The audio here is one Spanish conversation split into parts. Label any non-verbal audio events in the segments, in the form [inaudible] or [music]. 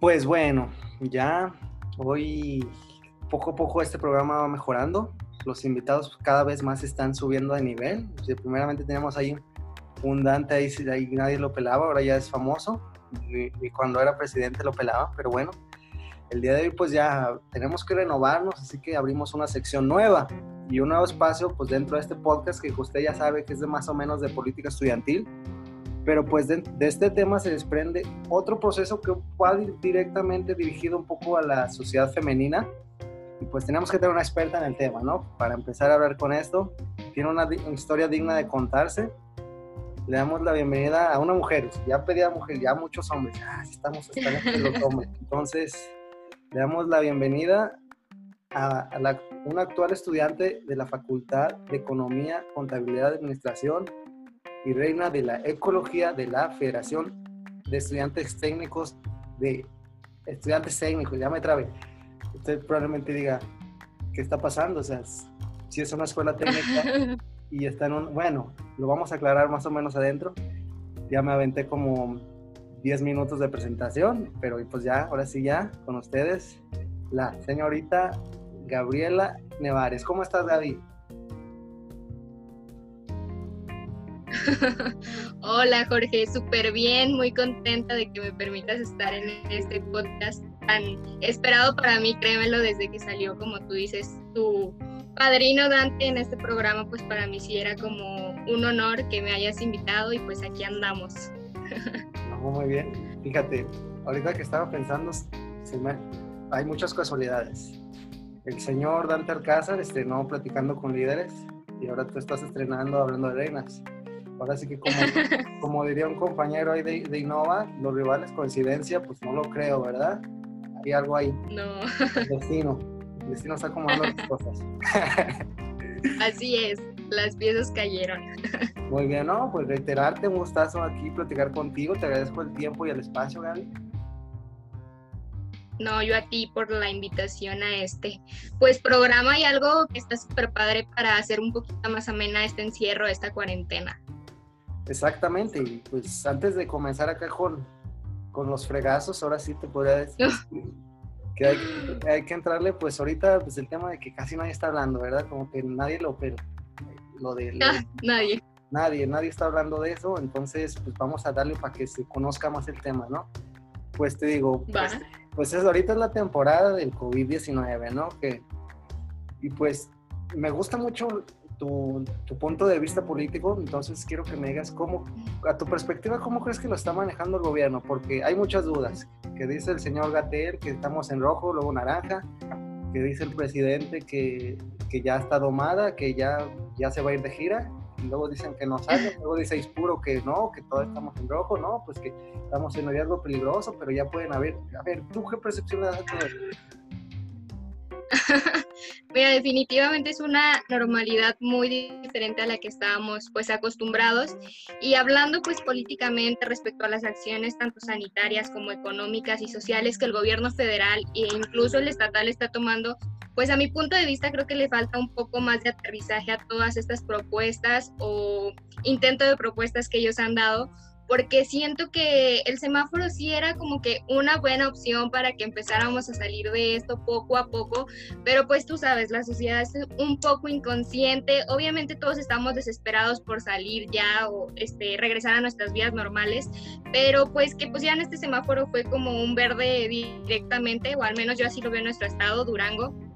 Pues bueno, ya hoy poco a poco este programa va mejorando. Los invitados cada vez más están subiendo de nivel. primeramente teníamos ahí un Dante, ahí, ahí, nadie lo pelaba, ahora ya es famoso. Y, cuando era presidente lo pelaba, pero bueno, el día de hoy pues ya tenemos que renovarnos, así que abrimos una sección nueva y un nuevo espacio pues dentro de este podcast que usted ya sabe que es de más o menos de política estudiantil pero pues de, este tema se desprende otro proceso que va directamente dirigido un poco a la sociedad femenina y pues tenemos que tener una experta en el tema, ¿no? Para empezar a hablar con esto, tiene una, historia digna de contarse. Le damos la bienvenida a una mujer, ya pedía mujer, ya muchos hombres, ah, estamos los [laughs] hombres. Entonces, le damos la bienvenida a, a una actual estudiante de la Facultad de Economía, Contabilidad y Administración y reina de la ecología de la Federación de Estudiantes Técnicos de Estudiantes Técnicos, ya me trabe. Usted probablemente diga, ¿qué está pasando? O sea, si es una escuela técnica [laughs] y está en un, bueno, lo vamos a aclarar más o menos adentro. Ya me aventé como 10 minutos de presentación, pero pues ya, ahora sí ya, con ustedes, la señorita Gabriela Nevares. ¿Cómo estás, Gaby? [laughs] Hola Jorge, súper bien, muy contenta de que me permitas estar en este podcast tan esperado para mí, créemelo, desde que salió, como tú dices, tu padrino Dante en este programa, pues para mí sí era como un honor que me hayas invitado y pues aquí andamos. muy bien, fíjate, ahorita que estaba pensando, hay muchas casualidades. El señor Dante Alcázar estrenó Platicando con Líderes y ahora tú estás estrenando Hablando de Reinas. Ahora sí que [laughs] como, como diría un compañero ahí de, de, Innova, los rivales coincidencia, pues no lo creo, ¿verdad? Hay algo ahí. No. El destino. El destino está acomodando las cosas. [laughs] Así es, las piezas cayeron. [laughs] Muy bien, ¿no? Pues reiterarte, un gustazo aquí platicar contigo. Te agradezco el tiempo y el espacio, Gaby. No, yo a ti por la invitación a este, pues programa y algo que está súper padre para hacer un poquito más amena este encierro, esta cuarentena. Exactamente, y pues antes de comenzar acá con, con los fregazos, ahora sí te podría decir que hay, que entrarle, pues ahorita, pues el tema de que casi nadie está hablando, ¿verdad? Como que nadie lo, pero lo de... [laughs] nadie. Nadie, nadie está hablando de eso, entonces pues vamos a darle para que se conozca más el tema, ¿no? Pues te digo, pues, pues es, ahorita es la temporada del COVID-19, ¿no? Que, y pues me gusta mucho tu, punto de vista político, entonces quiero que me digas cómo, a tu perspectiva, cómo crees que lo está manejando el gobierno, porque hay muchas dudas, que dice el señor Gatel que estamos en rojo, luego naranja, que dice el presidente que, que ya está domada, que ya, ya se va a ir de gira, y luego dicen que no sale, [laughs] luego dice Ispuro que no, que todos estamos en rojo, no, pues que estamos en un riesgo peligroso, pero ya pueden haber, a ver, ¿tú qué percepción le das a todo [laughs] Mira, definitivamente es una normalidad muy diferente a la que estábamos pues acostumbrados. Y hablando pues políticamente respecto a las acciones tanto sanitarias como económicas y sociales que el gobierno federal e incluso el estatal está tomando, pues a mi punto de vista creo que le falta un poco más de aterrizaje a todas estas propuestas o intento de propuestas que ellos han dado porque siento que el semáforo sí era como que una buena opción para que empezáramos a salir de esto poco a poco, pero pues tú sabes, la sociedad es un poco inconsciente, obviamente todos estamos desesperados por salir ya o este, regresar a nuestras vidas normales, pero pues que pusieran este semáforo fue como un verde directamente, o al menos yo así lo veo en nuestro estado, Durango,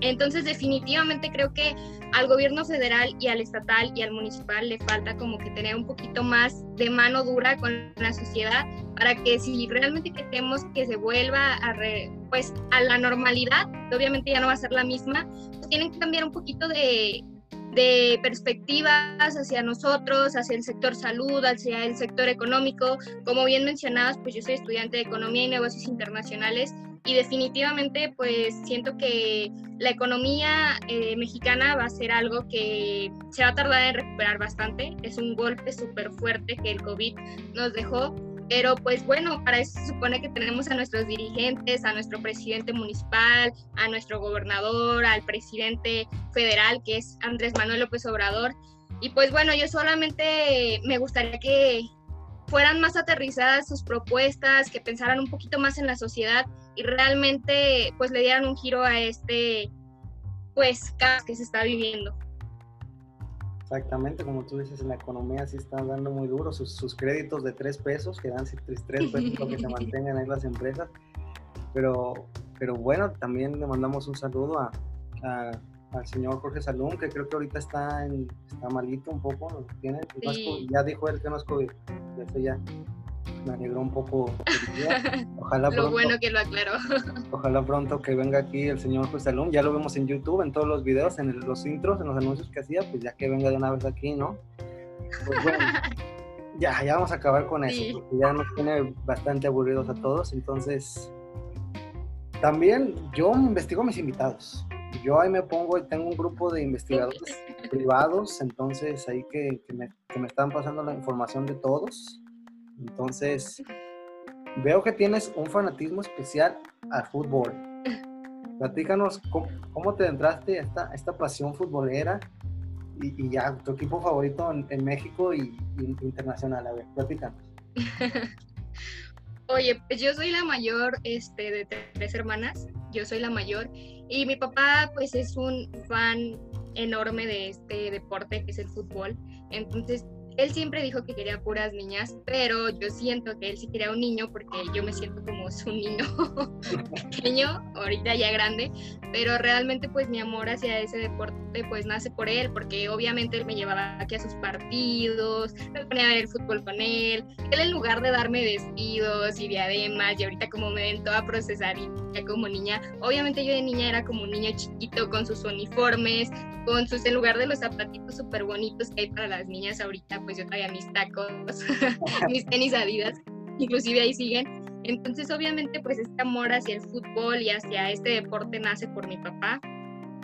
entonces, definitivamente creo que al gobierno federal y al estatal y al municipal le falta como que tener un poquito más de mano dura con la sociedad para que si realmente queremos que se vuelva a, pues, a la normalidad, obviamente ya no va a ser la misma, pues tienen que cambiar un poquito de, de perspectivas hacia nosotros, hacia el sector salud, hacia el sector económico. Como bien mencionabas, pues yo soy estudiante de Economía y Negocios Internacionales y definitivamente pues siento que la economía eh, mexicana va a ser algo que se va a tardar en recuperar bastante. Es un golpe súper fuerte que el COVID nos dejó. Pero pues bueno, para eso se supone que tenemos a nuestros dirigentes, a nuestro presidente municipal, a nuestro gobernador, al presidente federal que es Andrés Manuel López Obrador. Y pues bueno, yo solamente me gustaría que fueran más aterrizadas sus propuestas, que pensaran un poquito más en la sociedad y realmente pues le dieran un giro a este pues caos que se está viviendo. Exactamente, como tú dices, en la economía sí están dando muy duro sus, créditos de tres pesos, que dan tres, pesos para que se [laughs] mantengan ahí las empresas. Pero, pero bueno, también le mandamos un saludo a, al señor Jorge Salum, que creo que ahorita está, en, está malito un poco, tiene, ya dijo él que no es COVID, eso ya me alegró un poco. [laughs] Ojalá lo bueno que lo aclaró. ojalá pronto que venga aquí el señor José Salum. Ya lo vemos en YouTube, en todos los videos, en los intros, en los anuncios que hacía, pues ya que venga de una vez aquí, ¿no? Pues bueno, [laughs] ya, ya vamos a acabar con eso, porque ya nos tiene bastante aburridos a todos. Entonces, también yo investigo a mis invitados. Yo ahí me pongo y tengo un grupo de investigadores [laughs] privados, entonces ahí que, que, me, que me están pasando la información de todos entonces, veo que tienes un fanatismo especial al fútbol. Platícanos cómo, te entraste a esta, esta pasión futbolera y, ya tu equipo favorito en, México y, internacional. A ver, platícanos. [laughs] Oye, pues yo soy la mayor este, de tres hermanas, yo soy la mayor y mi papá pues es un fan enorme de este deporte que es el fútbol. Entonces él siempre dijo que quería puras niñas, pero yo siento que él sí quería un niño porque yo me siento como su niño [laughs] pequeño, ahorita ya grande, pero realmente pues mi amor hacia ese deporte pues nace por él, porque obviamente él me llevaba aquí a sus partidos, me ponía a ver el fútbol con él, él en lugar de darme vestidos y diademas y ahorita como me ven toda ya como niña, obviamente yo de niña era como un niño chiquito con sus uniformes, con sus, en lugar de los zapatitos súper bonitos que hay para las niñas ahorita, pues yo traía mis tacos, [laughs] mis tenis adidas, inclusive ahí siguen. Entonces obviamente pues este amor hacia el fútbol y hacia este deporte nace por mi papá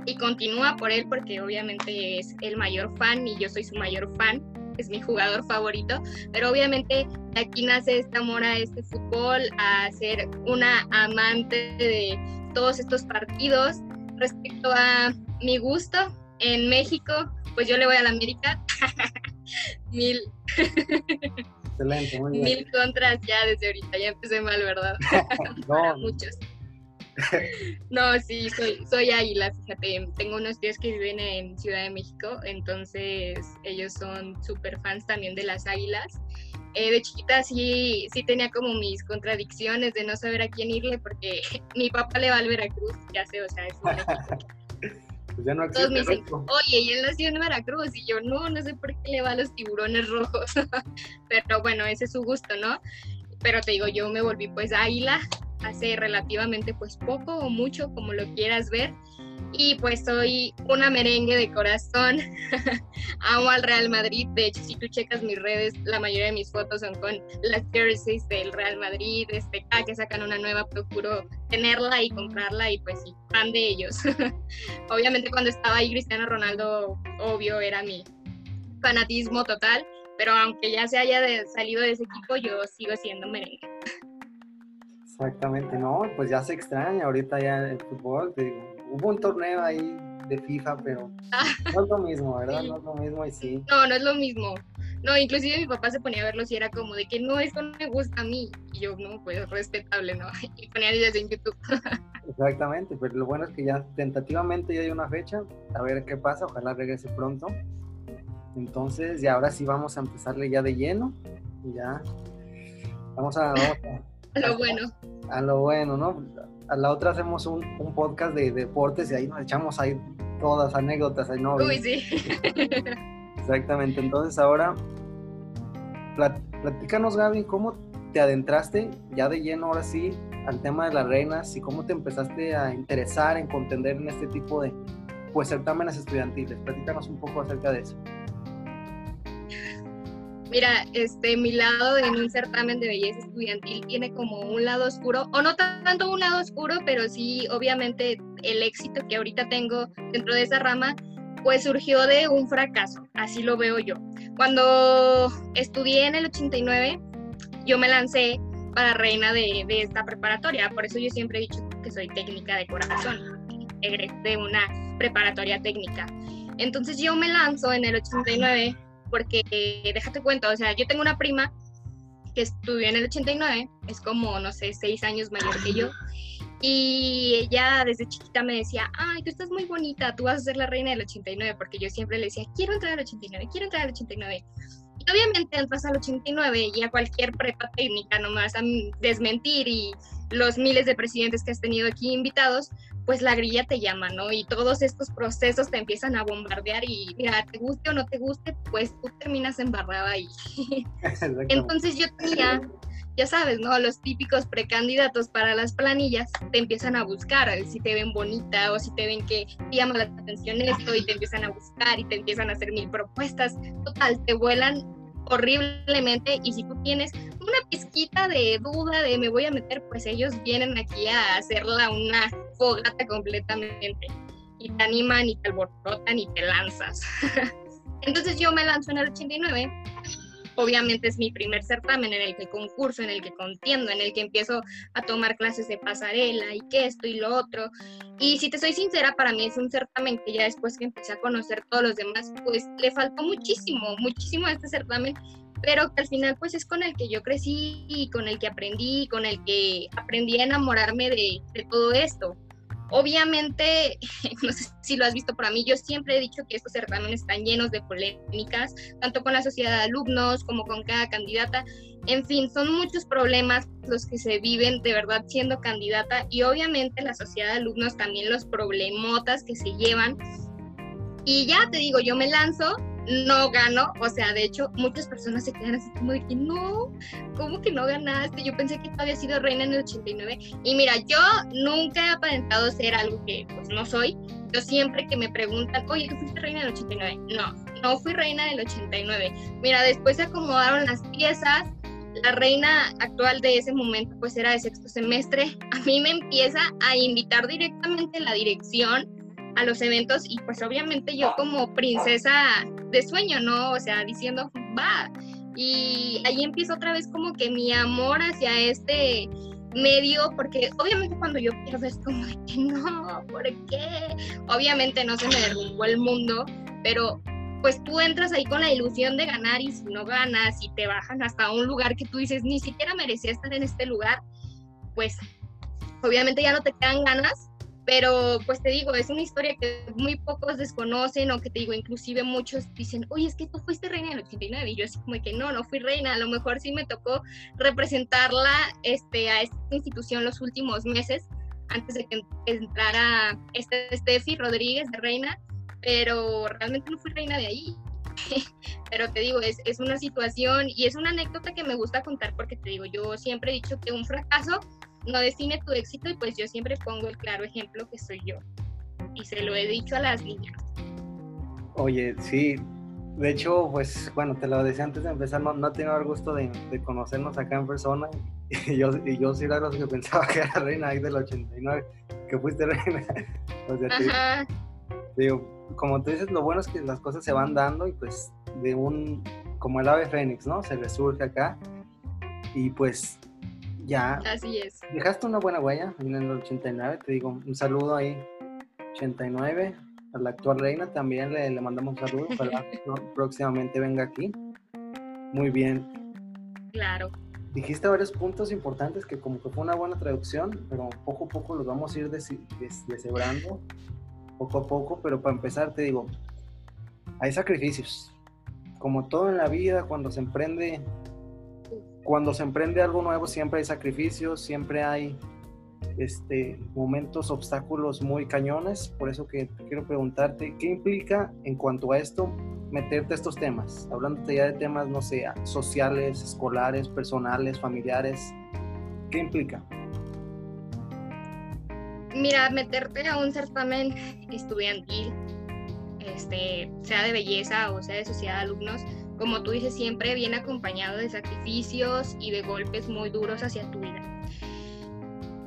y continúa por él porque obviamente es el mayor fan y yo soy su mayor fan, es mi jugador favorito, pero obviamente aquí nace este amor a este fútbol, a ser una amante de todos estos partidos. Respecto a mi gusto, en México, pues yo le voy a la América. [laughs] Mil. Excelente, muy bien. Mil contras ya desde ahorita, ya empecé mal, ¿verdad? [laughs] no. muchos. No, sí, soy, soy águila, fíjate. Tengo unos tíos que viven en Ciudad de México, entonces ellos son súper fans también de las águilas. Eh, de chiquita sí, sí tenía como mis contradicciones de no saber a quién irle, porque [laughs] mi papá le va al Veracruz, ya sé, o sea, es un [laughs] pues ya no Todos me dicen, oye, y él nació en Veracruz, y yo, no, no sé por qué le va a los tiburones rojos, [laughs] pero bueno, ese es su gusto, ¿no? Pero te digo, yo me volví pues águila hace relativamente pues poco o mucho, como lo quieras ver, y pues soy una merengue de corazón. [laughs] Amo al Real Madrid. De hecho, si tú checas mis redes, la mayoría de mis fotos son con las jerseys del Real Madrid. Este, cada que sacan una nueva, procuro tenerla y comprarla y pues sí, fan de ellos. [laughs] Obviamente cuando estaba ahí Cristiano Ronaldo, obvio, era mi fanatismo total. Pero aunque ya se haya salido de ese equipo, yo sigo siendo merengue. Exactamente, no, pues ya se extraña ahorita ya el fútbol, te digo, hubo un torneo ahí de FIFA, pero ah. no es lo mismo, ¿verdad? No es lo mismo y sí. No, no es lo mismo. No, inclusive mi papá se ponía a verlo y era como de que no, esto no me gusta a mí. Y yo, no, pues respetable, ¿no? [laughs] Y ponía videos en YouTube. Exactamente, pero lo bueno es que ya tentativamente ya hay una fecha, a ver qué pasa, ojalá regrese pronto. Entonces, y ahora sí vamos a empezarle ya de lleno. Ya. Vamos a. Vamos a, a [laughs] lo bueno. A lo bueno, ¿no? a la otra hacemos un, podcast de, deportes y ahí nos echamos ahí todas anécdotas. Ahí, ¿no? Uy, sí. [laughs] Exactamente. Entonces ahora, platícanos Gaby, ¿cómo te adentraste ya de lleno ahora sí al tema de las reinas y cómo te empezaste a interesar en contender en este tipo de pues certámenes estudiantiles? Platícanos un poco acerca de eso. Mira, este, mi lado en un certamen de belleza estudiantil tiene como un lado oscuro, o no tanto un lado oscuro, pero sí, obviamente, el éxito que ahorita tengo dentro de esa rama, pues surgió de un fracaso, así lo veo yo. Cuando estudié en el 89, yo me lancé para reina de, de esta preparatoria, por eso yo siempre he dicho que soy técnica de corazón, de una preparatoria técnica. Entonces yo me lanzo en el 89 porque déjate cuenta, o sea, yo tengo una prima que estudió en el 89, es como, no sé, seis años mayor que yo. Y ella desde chiquita me decía, ay, tú estás muy bonita, tú vas a ser la reina del 89, porque yo siempre le decía, quiero entrar al 89, quiero entrar al 89. Y obviamente entras al 89 y a cualquier prepa técnica nomás a desmentir y los miles de presidentes que has tenido aquí invitados, pues la grilla te llama, ¿no? Y todos estos procesos te empiezan a bombardear y mira, te guste o no te guste, pues tú terminas embarrada ahí. [laughs] Entonces yo tenía, ya sabes, ¿no? Los típicos precandidatos para las planillas te empiezan a buscar, si te ven bonita o si te ven que te llama la atención esto y te empiezan a buscar y te empiezan a hacer mil propuestas. Total, te vuelan horriblemente y si tú tienes una pizquita de duda de me voy a meter, pues ellos vienen aquí a hacerla una fogata completamente y te animan y te alborotan y te lanzas. [laughs] Entonces yo me lanzo en el 89 obviamente es mi primer certamen en el que concurso, en el que contiendo, en el que empiezo a tomar clases de pasarela y que esto y lo otro. Y si te soy sincera, para mí es un certamen que ya después que empecé a conocer todos los demás, pues le faltó muchísimo, muchísimo a este certamen, pero que al final pues es con el que yo crecí y con el que aprendí, con el que aprendí a enamorarme de, de todo esto. Obviamente, [laughs] no sé si lo has visto para mí, yo siempre he dicho que estos certámenes están llenos de polémicas, tanto con la sociedad de alumnos como con cada candidata. En fin, son muchos problemas los que se viven de verdad siendo candidata y obviamente la sociedad de alumnos también los problemotas que se llevan. Y ya te digo, yo me lanzo no ganó, o sea, de hecho, muchas personas se quedan así como de que no, ¿cómo que no ganaste? Yo pensé que tú habías sido reina en el 89. Y mira, yo nunca he aparentado ser algo que pues no soy. Yo siempre que me preguntan, oye, ¿tú fuiste reina del 89? No, no fui reina del 89. Mira, después se acomodaron las piezas. La reina actual de ese momento pues era de sexto semestre. A mí me empieza a invitar directamente la dirección a los eventos y pues obviamente yo como princesa de sueño, ¿no? O sea, diciendo, va. Y ahí empieza otra vez como que mi amor hacia este medio, porque obviamente cuando yo pierdo es como que no, ¿por qué? Obviamente no se me derrumbó el mundo, pero pues tú entras ahí con la ilusión de ganar y si no ganas y te bajan hasta un lugar que tú dices, ni siquiera merecía estar en este lugar, pues obviamente ya no te quedan ganas pero pues te digo, es una historia que muy pocos desconocen o que te digo, inclusive muchos dicen, oye, es que tú fuiste reina en el 89 y yo así como que no, no fui reina, a lo mejor sí me tocó representarla este, a esta institución los últimos meses antes de que entrara este Steffi Rodríguez de reina, pero realmente no fui reina de ahí. [laughs] pero te digo, es, es una situación y es una anécdota que me gusta contar porque te digo, yo siempre he dicho que un fracaso no define tu éxito y pues yo siempre pongo el claro ejemplo que soy yo. Y se lo he dicho a las niñas. Oye, sí. De hecho, pues bueno, te lo decía antes de empezar, no, no tengo el gusto de, conocernos acá en persona. [laughs] Y yo, y yo sí era los que pensaba que era reina ahí del 89, que fuiste reina. [laughs] O sea, digo, como tú dices, lo bueno es que las cosas se van dando y pues de un, como el ave fénix, ¿no? Se resurge acá. Y pues ya. Así es. Dejaste una buena huella en el 89, te digo, un saludo ahí, 89, a la actual reina también le, le mandamos un saludo, para [laughs] que próximamente venga aquí. Muy bien. Claro. Dijiste varios puntos importantes que como que fue una buena traducción, pero poco a poco los vamos a ir deshebrando, poco a poco, pero para empezar te digo, hay sacrificios. Como todo en la vida, cuando se emprende cuando se emprende algo nuevo siempre hay sacrificios, siempre hay este, momentos, obstáculos muy cañones. Por eso que quiero preguntarte, ¿qué implica en cuanto a esto meterte a estos temas? Hablándote ya de temas, no sé, sociales, escolares, personales, familiares. ¿Qué implica? Mira, meterte a un certamen estudiantil, este, sea de belleza o sea de sociedad de alumnos, como tú dices, siempre viene acompañado de sacrificios y de golpes muy duros hacia tu vida.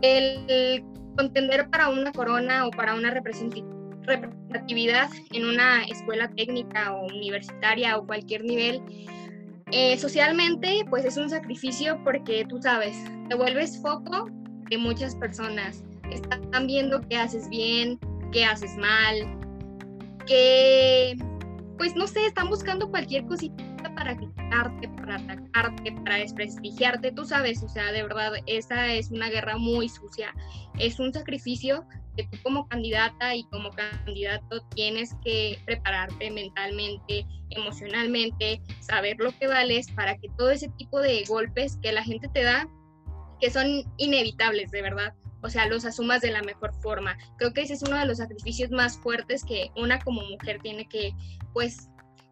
El contender para una corona o para una representatividad en una escuela técnica o universitaria o cualquier nivel, eh, socialmente pues es un sacrificio porque tú sabes, te vuelves foco de muchas personas. Están viendo qué haces bien, qué haces mal, qué pues no sé, están buscando cualquier cosita para criticarte, para atacarte, para desprestigiarte, tú sabes, o sea, de verdad, esa es una guerra muy sucia, es un sacrificio que tú como candidata y como candidato tienes que prepararte mentalmente, emocionalmente, saber lo que vales para que todo ese tipo de golpes que la gente te da, que son inevitables, de verdad, o sea, los asumas de la mejor forma. Creo que ese es uno de los sacrificios más fuertes que una como mujer tiene que, pues,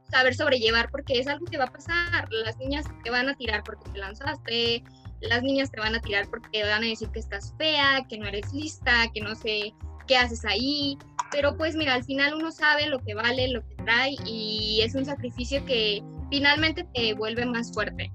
saber sobrellevar porque es algo que va a pasar. Las niñas te van a tirar porque te lanzaste, las niñas te van a tirar porque van a decir que estás fea, que no eres lista, que no sé qué haces ahí. Pero pues mira, al final uno sabe lo que vale, lo que trae y es un sacrificio que finalmente te vuelve más fuerte.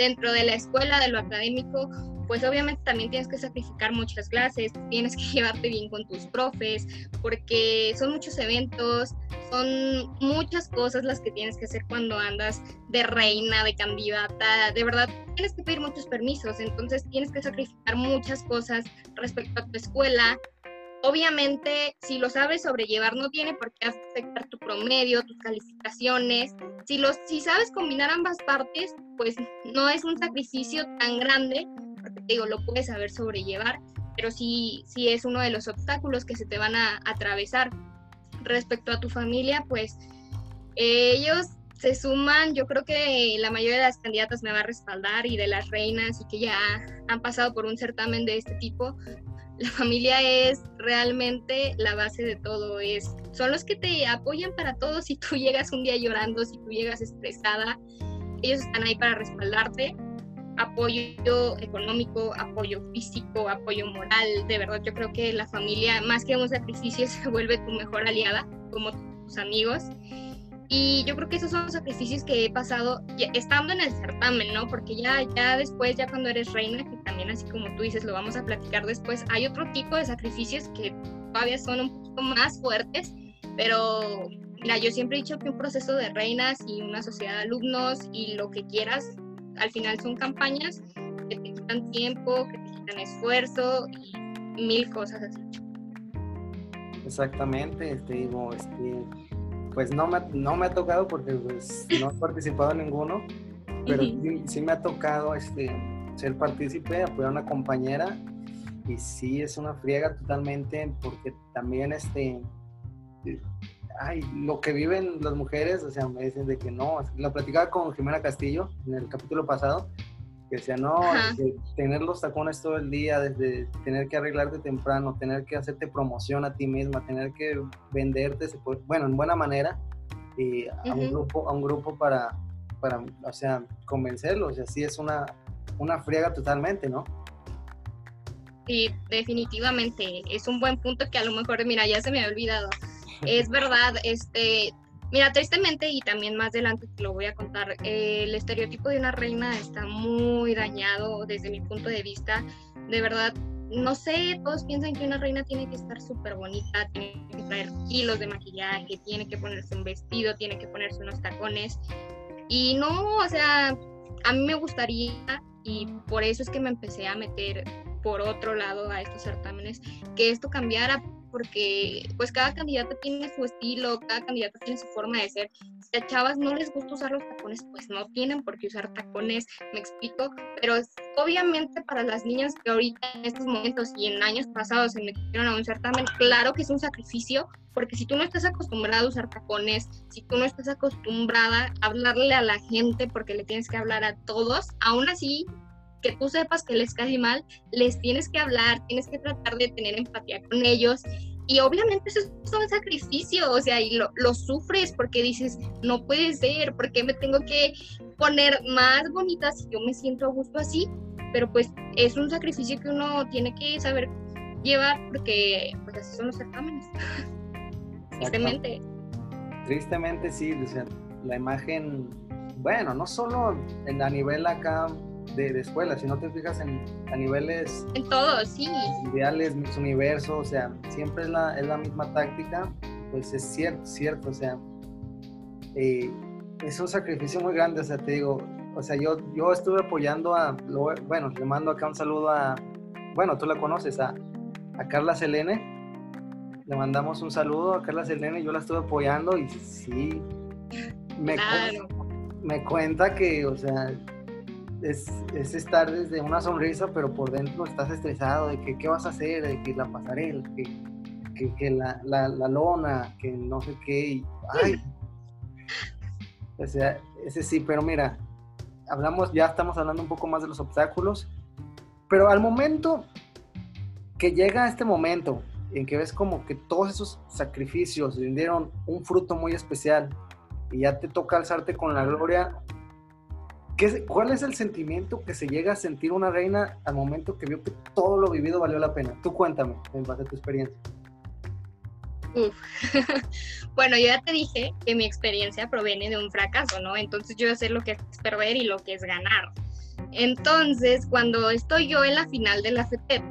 Dentro de la escuela, de lo académico, pues obviamente también tienes que sacrificar muchas clases, tienes que [laughs] llevarte bien con tus profes, porque son muchos eventos, son muchas cosas las que tienes que hacer cuando andas de reina, de candidata, de verdad tienes que pedir muchos permisos, entonces tienes que sacrificar muchas cosas respecto a tu escuela. Obviamente, si lo sabes sobrellevar, no tiene por qué afectar tu promedio, tus calificaciones. Si, los, si sabes combinar ambas partes, pues no es un sacrificio tan grande te digo, lo puedes saber sobrellevar, pero sí, sí es uno de los obstáculos que se te van a atravesar. Respecto a tu familia, pues ellos se suman, yo creo que la mayoría de las candidatas me va a respaldar y de las reinas y que ya han pasado por un certamen de este tipo, la familia es realmente la base de todo, es, son los que te apoyan para todo si tú [laughs] llegas un día llorando, si tú llegas estresada, ellos están ahí para respaldarte apoyo económico, apoyo físico, apoyo moral. De verdad, yo creo que la familia, más que un sacrificio, [laughs] se vuelve tu mejor aliada, como tus amigos. Y yo creo que esos son los sacrificios que he pasado estando en el certamen, ¿no? Porque ya, ya después, ya cuando eres reina, que también así como tú dices, lo vamos a platicar después, hay otro tipo de sacrificios que todavía son un poquito más fuertes, pero mira, yo siempre he dicho que un proceso de reinas y una sociedad de alumnos y lo que quieras al final son campañas que te quitan tiempo, que te quitan esfuerzo y mil cosas así. Exactamente, este, digo, este, pues no me, no me ha tocado porque pues, no he participado en ninguno, pero sí, me ha tocado este, ser partícipe, apoyar a una compañera y sí es una friega totalmente porque también este ay, lo que viven las mujeres, o sea, me dicen de que no, la platicaba con Jimena Castillo en el capítulo pasado, que decía, no, tener los tacones todo el día, desde tener que arreglarte temprano, tener que hacerte promoción a ti misma, tener que venderte, bueno, en buena manera, y a, un grupo, a un grupo para, para, o sea, convencerlos, y así es una, una friega totalmente, ¿no? Sí, definitivamente, es un buen punto que a lo mejor, mira, ya se me ha olvidado. Es [laughs] verdad, este, mira, tristemente y también más adelante te lo voy a contar, el estereotipo de una reina está muy dañado desde mi punto de vista. De verdad, no sé, todos piensan que una reina tiene que estar súper bonita, tiene que traer kilos de maquillaje, tiene que ponerse un vestido, tiene que ponerse unos tacones. Y no, o sea, a mí me gustaría, y por eso es que me empecé a meter por otro lado a estos certámenes, que esto cambiara porque pues cada candidato tiene su estilo, cada candidato tiene su forma de ser. Si a chavas no les gusta usar los tacones, pues no tienen por qué usar tacones, me explico, pero obviamente para las niñas que ahorita en estos momentos y en años pasados se metieron a un certamen, claro que es un sacrificio, porque si tú no estás acostumbrada a usar tacones, si tú no estás acostumbrada a hablarle a la gente porque le tienes que hablar a todos, aún así que tú sepas que les cae mal, les tienes que hablar, tienes que tratar de tener empatía con ellos. Y obviamente eso es un sacrificio, o sea, y lo, lo sufres porque dices, no puede ser, porque me tengo que poner más bonita si yo me siento a gusto así? Pero pues es un sacrificio que uno tiene que saber llevar porque pues así son los certámenes. Tristemente. Tristemente sí, o sea, la imagen, bueno, no solo en, a nivel acá de, de, escuela, si no te fijas en, a niveles... En todo, sí. Ideales, mis universo, o sea, siempre es la, es la misma táctica, pues es cierto, cierto, o sea, eh, es un sacrificio muy grande, o sea, te digo, o sea, yo, yo estuve apoyando a, bueno, le mando acá un saludo a, bueno, tú la conoces, a, a Carla Selene, le mandamos un saludo a Carla Selene, yo la estuve apoyando y sí, me, me cuenta que, o sea, es, estar desde una sonrisa, pero por dentro estás estresado de que qué vas a hacer, de que la pasarela, que, que, la, la, lona, que no sé qué. ay. O sea, ese sí, pero mira, hablamos, ya estamos hablando un poco más de los obstáculos, pero al momento que llega este momento en que ves como que todos esos sacrificios rindieron un fruto muy especial y ya te toca alzarte con la gloria, ¿qué, ¿cuál es el sentimiento que se llega a sentir una reina al momento que vio que todo lo vivido valió la pena? Tú cuéntame, en base a tu experiencia. [laughs] bueno, yo ya te dije que mi experiencia proviene de un fracaso, ¿no? Entonces yo sé lo que es perder y lo que es ganar. Entonces, cuando estoy yo en la final de la FETEP,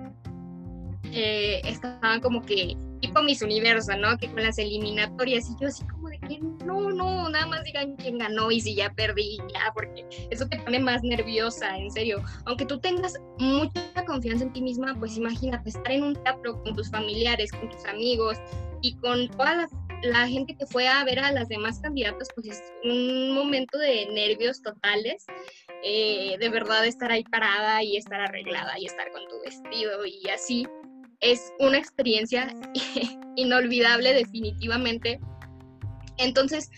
eh, estaban como que tipo mis universo, ¿no? Que con las eliminatorias y yo así como de que no, no, nada más digan quién ganó y si ya perdí, ya, porque eso te pone más nerviosa, en serio. Aunque tú tengas mucha confianza en ti misma, pues imagínate estar en un teatro con tus familiares, con tus amigos y con toda la, gente que fue a ver a las demás candidatas, pues es un momento de nervios totales. Eh, de verdad estar ahí parada y estar arreglada y estar con tu vestido y así es una experiencia [laughs] inolvidable definitivamente. Entonces,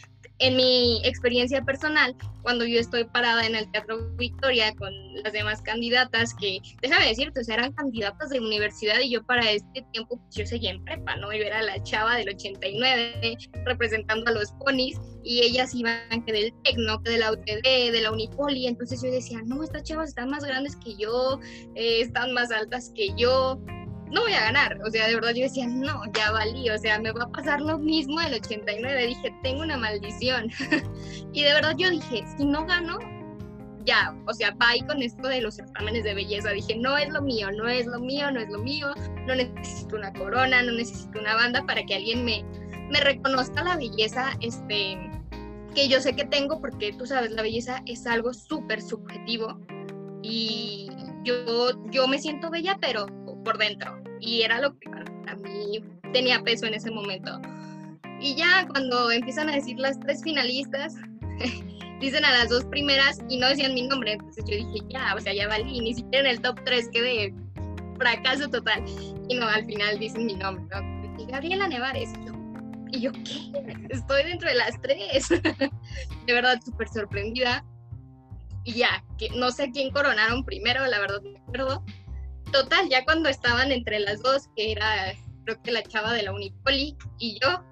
en mi experiencia personal, cuando yo estoy parada en el Teatro Victoria con las demás candidatas, que déjame decirte, eran candidatas de universidad y yo para este tiempo, pues yo seguía en prepa, ¿no? Yo era la chava del 89 representando a los ponis y ellas iban que del Tecno, que de la UTD, de la Unipoli, entonces yo decía, no, estas chavas están más grandes que yo, eh, están más altas que yo, no voy a ganar. O sea, de verdad yo decía, no, ya valí, o sea, me va a pasar lo mismo del 89. Dije, tengo una maldición. [laughs] y de verdad yo dije, si no gano, ya, o sea, bye con esto de los certámenes de belleza. Dije, no es lo mío, no es lo mío, no es lo mío, no necesito una corona, no necesito una banda para que alguien me, me reconozca la belleza, este, que yo sé que tengo, porque tú sabes, la belleza es algo súper subjetivo y yo, yo me siento bella, pero por dentro. Y era lo que para mí tenía peso en ese momento. Y ya cuando empiezan a decir las tres finalistas, [laughs] dicen a las dos primeras y no decían mi nombre. Entonces yo dije, ya, o sea, ya valí, ni siquiera en el top 3 quedé fracaso total. Y no, al final dicen mi nombre, ¿no? Gabriela Nevares. Y yo, ¿qué? Estoy dentro de las tres. [laughs] de verdad, súper sorprendida. Y ya, que no sé quién coronaron primero, la verdad no me acuerdo. Total, ya cuando estaban entre las dos, que era creo que la chava de la Unipoli y yo,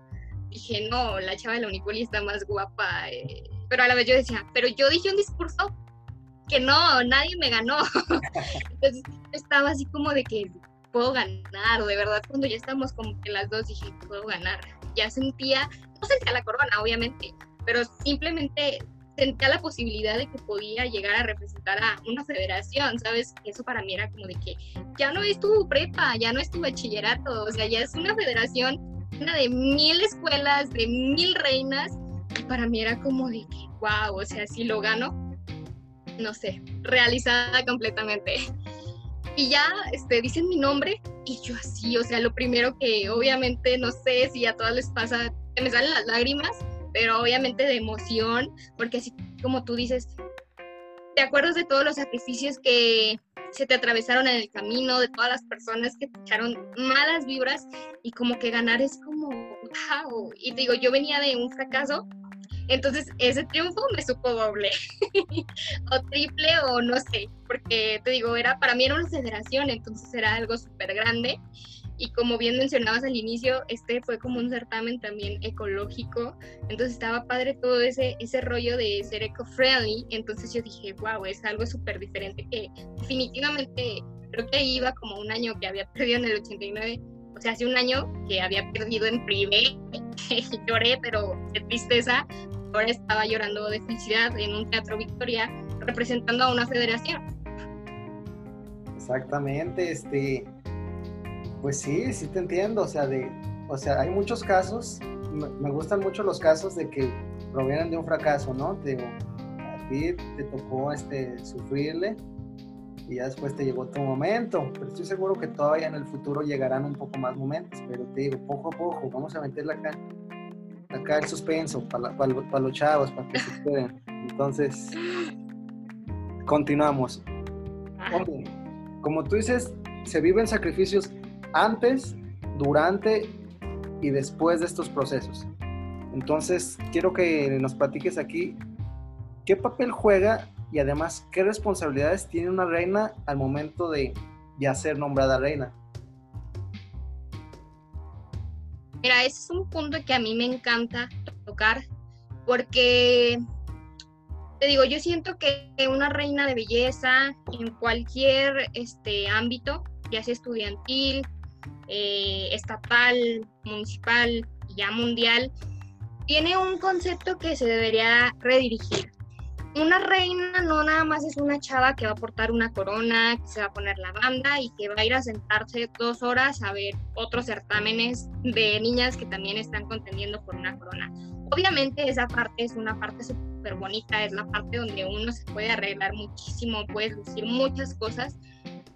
dije, no, la chava de la Unipoli está más guapa. Eh". Pero a la vez yo decía, pero yo dije un discurso que no, nadie me ganó. [laughs] Entonces estaba así como de que puedo ganar, de verdad, cuando ya estábamos como que las dos dije, puedo ganar. Ya sentía, no sentía la corona, obviamente, pero simplemente sentía la posibilidad de que podía llegar a representar a una federación, ¿sabes? Eso para mí era como de que ya no es tu prepa, ya no es tu bachillerato, o sea, ya es una federación una de mil escuelas, de mil reinas, y para mí era como de que, wow, o sea, si lo gano, no sé, realizada completamente. Y ya este, dicen mi nombre y yo así, o sea, lo primero que obviamente no sé si a todas les pasa, me salen las lágrimas, pero obviamente de emoción, porque así como tú dices, te acuerdas de todos los sacrificios que se te atravesaron en el camino, de todas las personas que te echaron malas vibras y como que ganar es como, wow. Y te digo, yo venía de un fracaso, entonces ese triunfo me supo doble [laughs] o triple o no sé, porque te digo, era para mí era una federación, entonces era algo súper grande y como bien mencionabas al inicio, este fue como un certamen también ecológico, entonces estaba padre todo ese, ese rollo de ser eco-friendly, entonces yo dije, wow, es algo súper diferente que definitivamente creo que iba como un año que había perdido en el 89, o sea, hace un año que había perdido en privé, [laughs] lloré, pero de tristeza, ahora estaba llorando de felicidad en un teatro Victoria representando a una federación. Exactamente, este, pues sí, sí te entiendo, o sea, de, o sea, hay muchos casos, me, gustan mucho los casos de que provienen de un fracaso, ¿no? Te a ti te tocó este, sufrirle y ya después te llegó tu momento, pero estoy seguro que todavía en el futuro llegarán un poco más momentos, pero te digo, poco a poco, vamos a meterle acá, acá el suspenso para, para, los chavos, para que se queden, Entonces, continuamos. como tú dices, se viven sacrificios antes, durante y después de estos procesos. Entonces, quiero que nos platiques aquí qué papel juega y además qué responsabilidades tiene una reina al momento de ya ser nombrada reina. Mira, ese es un punto que a mí me encanta tocar porque, te digo, yo siento que una reina de belleza en cualquier este, ámbito, ya sea estudiantil, eh, estatal, municipal y ya mundial, tiene un concepto que se debería redirigir una reina no nada más es una chava que va a portar una corona, que se va a poner la banda y que va a ir a sentarse dos horas a ver otros certámenes de niñas que también están contendiendo por una corona. Obviamente esa parte es una parte súper bonita, es la parte donde uno se puede arreglar muchísimo, puede lucir muchas cosas,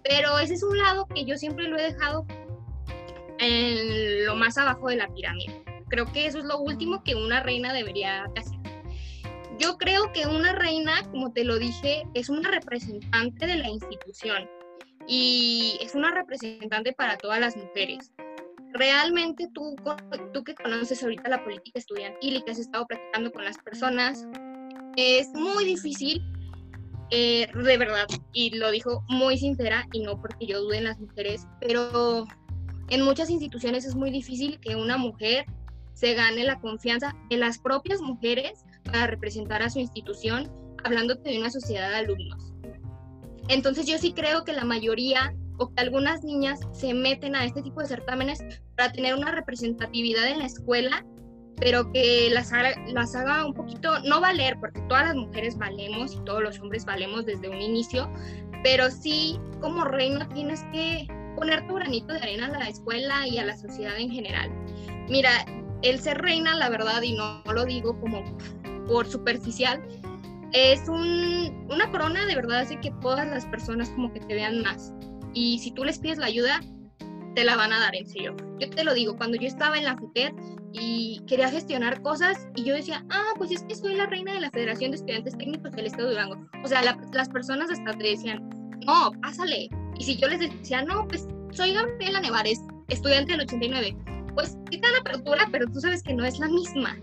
pero ese es un lado que yo siempre lo he dejado en lo más abajo de la pirámide. Creo que eso es lo último que una reina debería hacer yo creo que una reina, como te lo dije, es una representante de la institución y es una representante para todas las mujeres. Realmente tú, tú que conoces ahorita la política estudiantil y que has estado practicando con las personas, es muy difícil, eh, de verdad, y lo dijo muy sincera y no porque yo dude en las mujeres, pero en muchas instituciones es muy difícil que una mujer se gane la confianza de las propias mujeres para representar a su institución, hablándote de una sociedad de alumnos. Entonces yo sí creo que la mayoría o que algunas niñas se meten a este tipo de certámenes para tener una representatividad en la escuela, pero que las haga, las haga un poquito, no valer, porque todas las mujeres valemos y todos los hombres valemos desde un inicio, pero sí como reina tienes que poner tu granito de arena a la escuela y a la sociedad en general. Mira, el ser reina, la verdad, y no lo digo como por superficial, es un, una corona de verdad hace que todas las personas como que te vean más. Y si tú les pides la ayuda, te la van a dar en serio. Yo te lo digo, cuando yo estaba en la FUTER y quería gestionar cosas y yo decía, ah, pues es que soy la reina de la Federación de Estudiantes Técnicos del Estado de Durango. O sea, las personas hasta te decían, no, pásale. Y si yo les decía, no, pues soy Gabriela Nevares, estudiante del 89, pues sí dan apertura, pero tú sabes que no es la misma.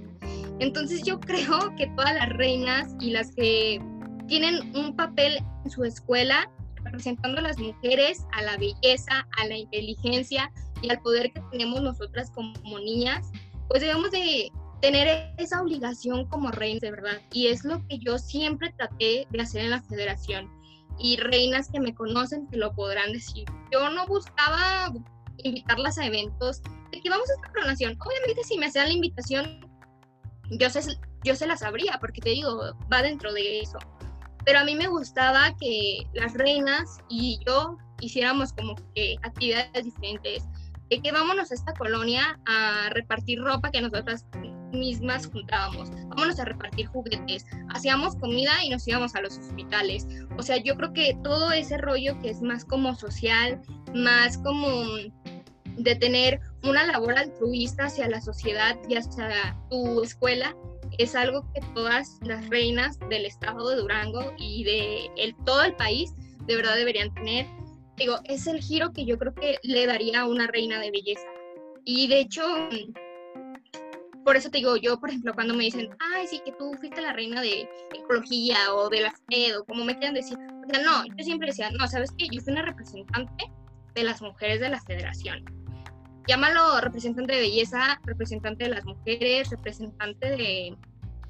Entonces yo creo que todas las reinas y las que tienen un papel en su escuela representando a las mujeres, a la belleza, a la inteligencia y al poder que tenemos nosotras como niñas, pues debemos de tener esa obligación como reinas de verdad. Y es lo que yo siempre traté de hacer en la federación. Y reinas que me conocen te lo podrán decir. Yo no buscaba invitarlas a eventos de que vamos a esta coronación. Obviamente si me hacían la invitación yo se, yo se las sabría, porque te digo, va dentro de eso. Pero a mí me gustaba que las reinas y yo hiciéramos como que actividades diferentes, de que vámonos a esta colonia a repartir ropa que nosotras mismas juntábamos, vámonos a repartir juguetes, hacíamos comida y nos íbamos a los hospitales. O sea, yo creo que todo ese rollo que es más como social, más como de tener una labor altruista hacia la sociedad y hacia tu escuela es algo que todas las reinas del estado de Durango y de el, todo el país de verdad deberían tener. Digo, es el giro que yo creo que le daría a una reina de belleza. Y de hecho, por eso te digo, yo, por ejemplo, cuando me dicen, ay, sí, que tú fuiste la reina de ecología o de la FED o como me quieran decir, o sea, no, yo siempre decía, no, ¿sabes qué? Yo fui una representante de las mujeres de la federación llámalo representante de belleza, representante de las mujeres, representante de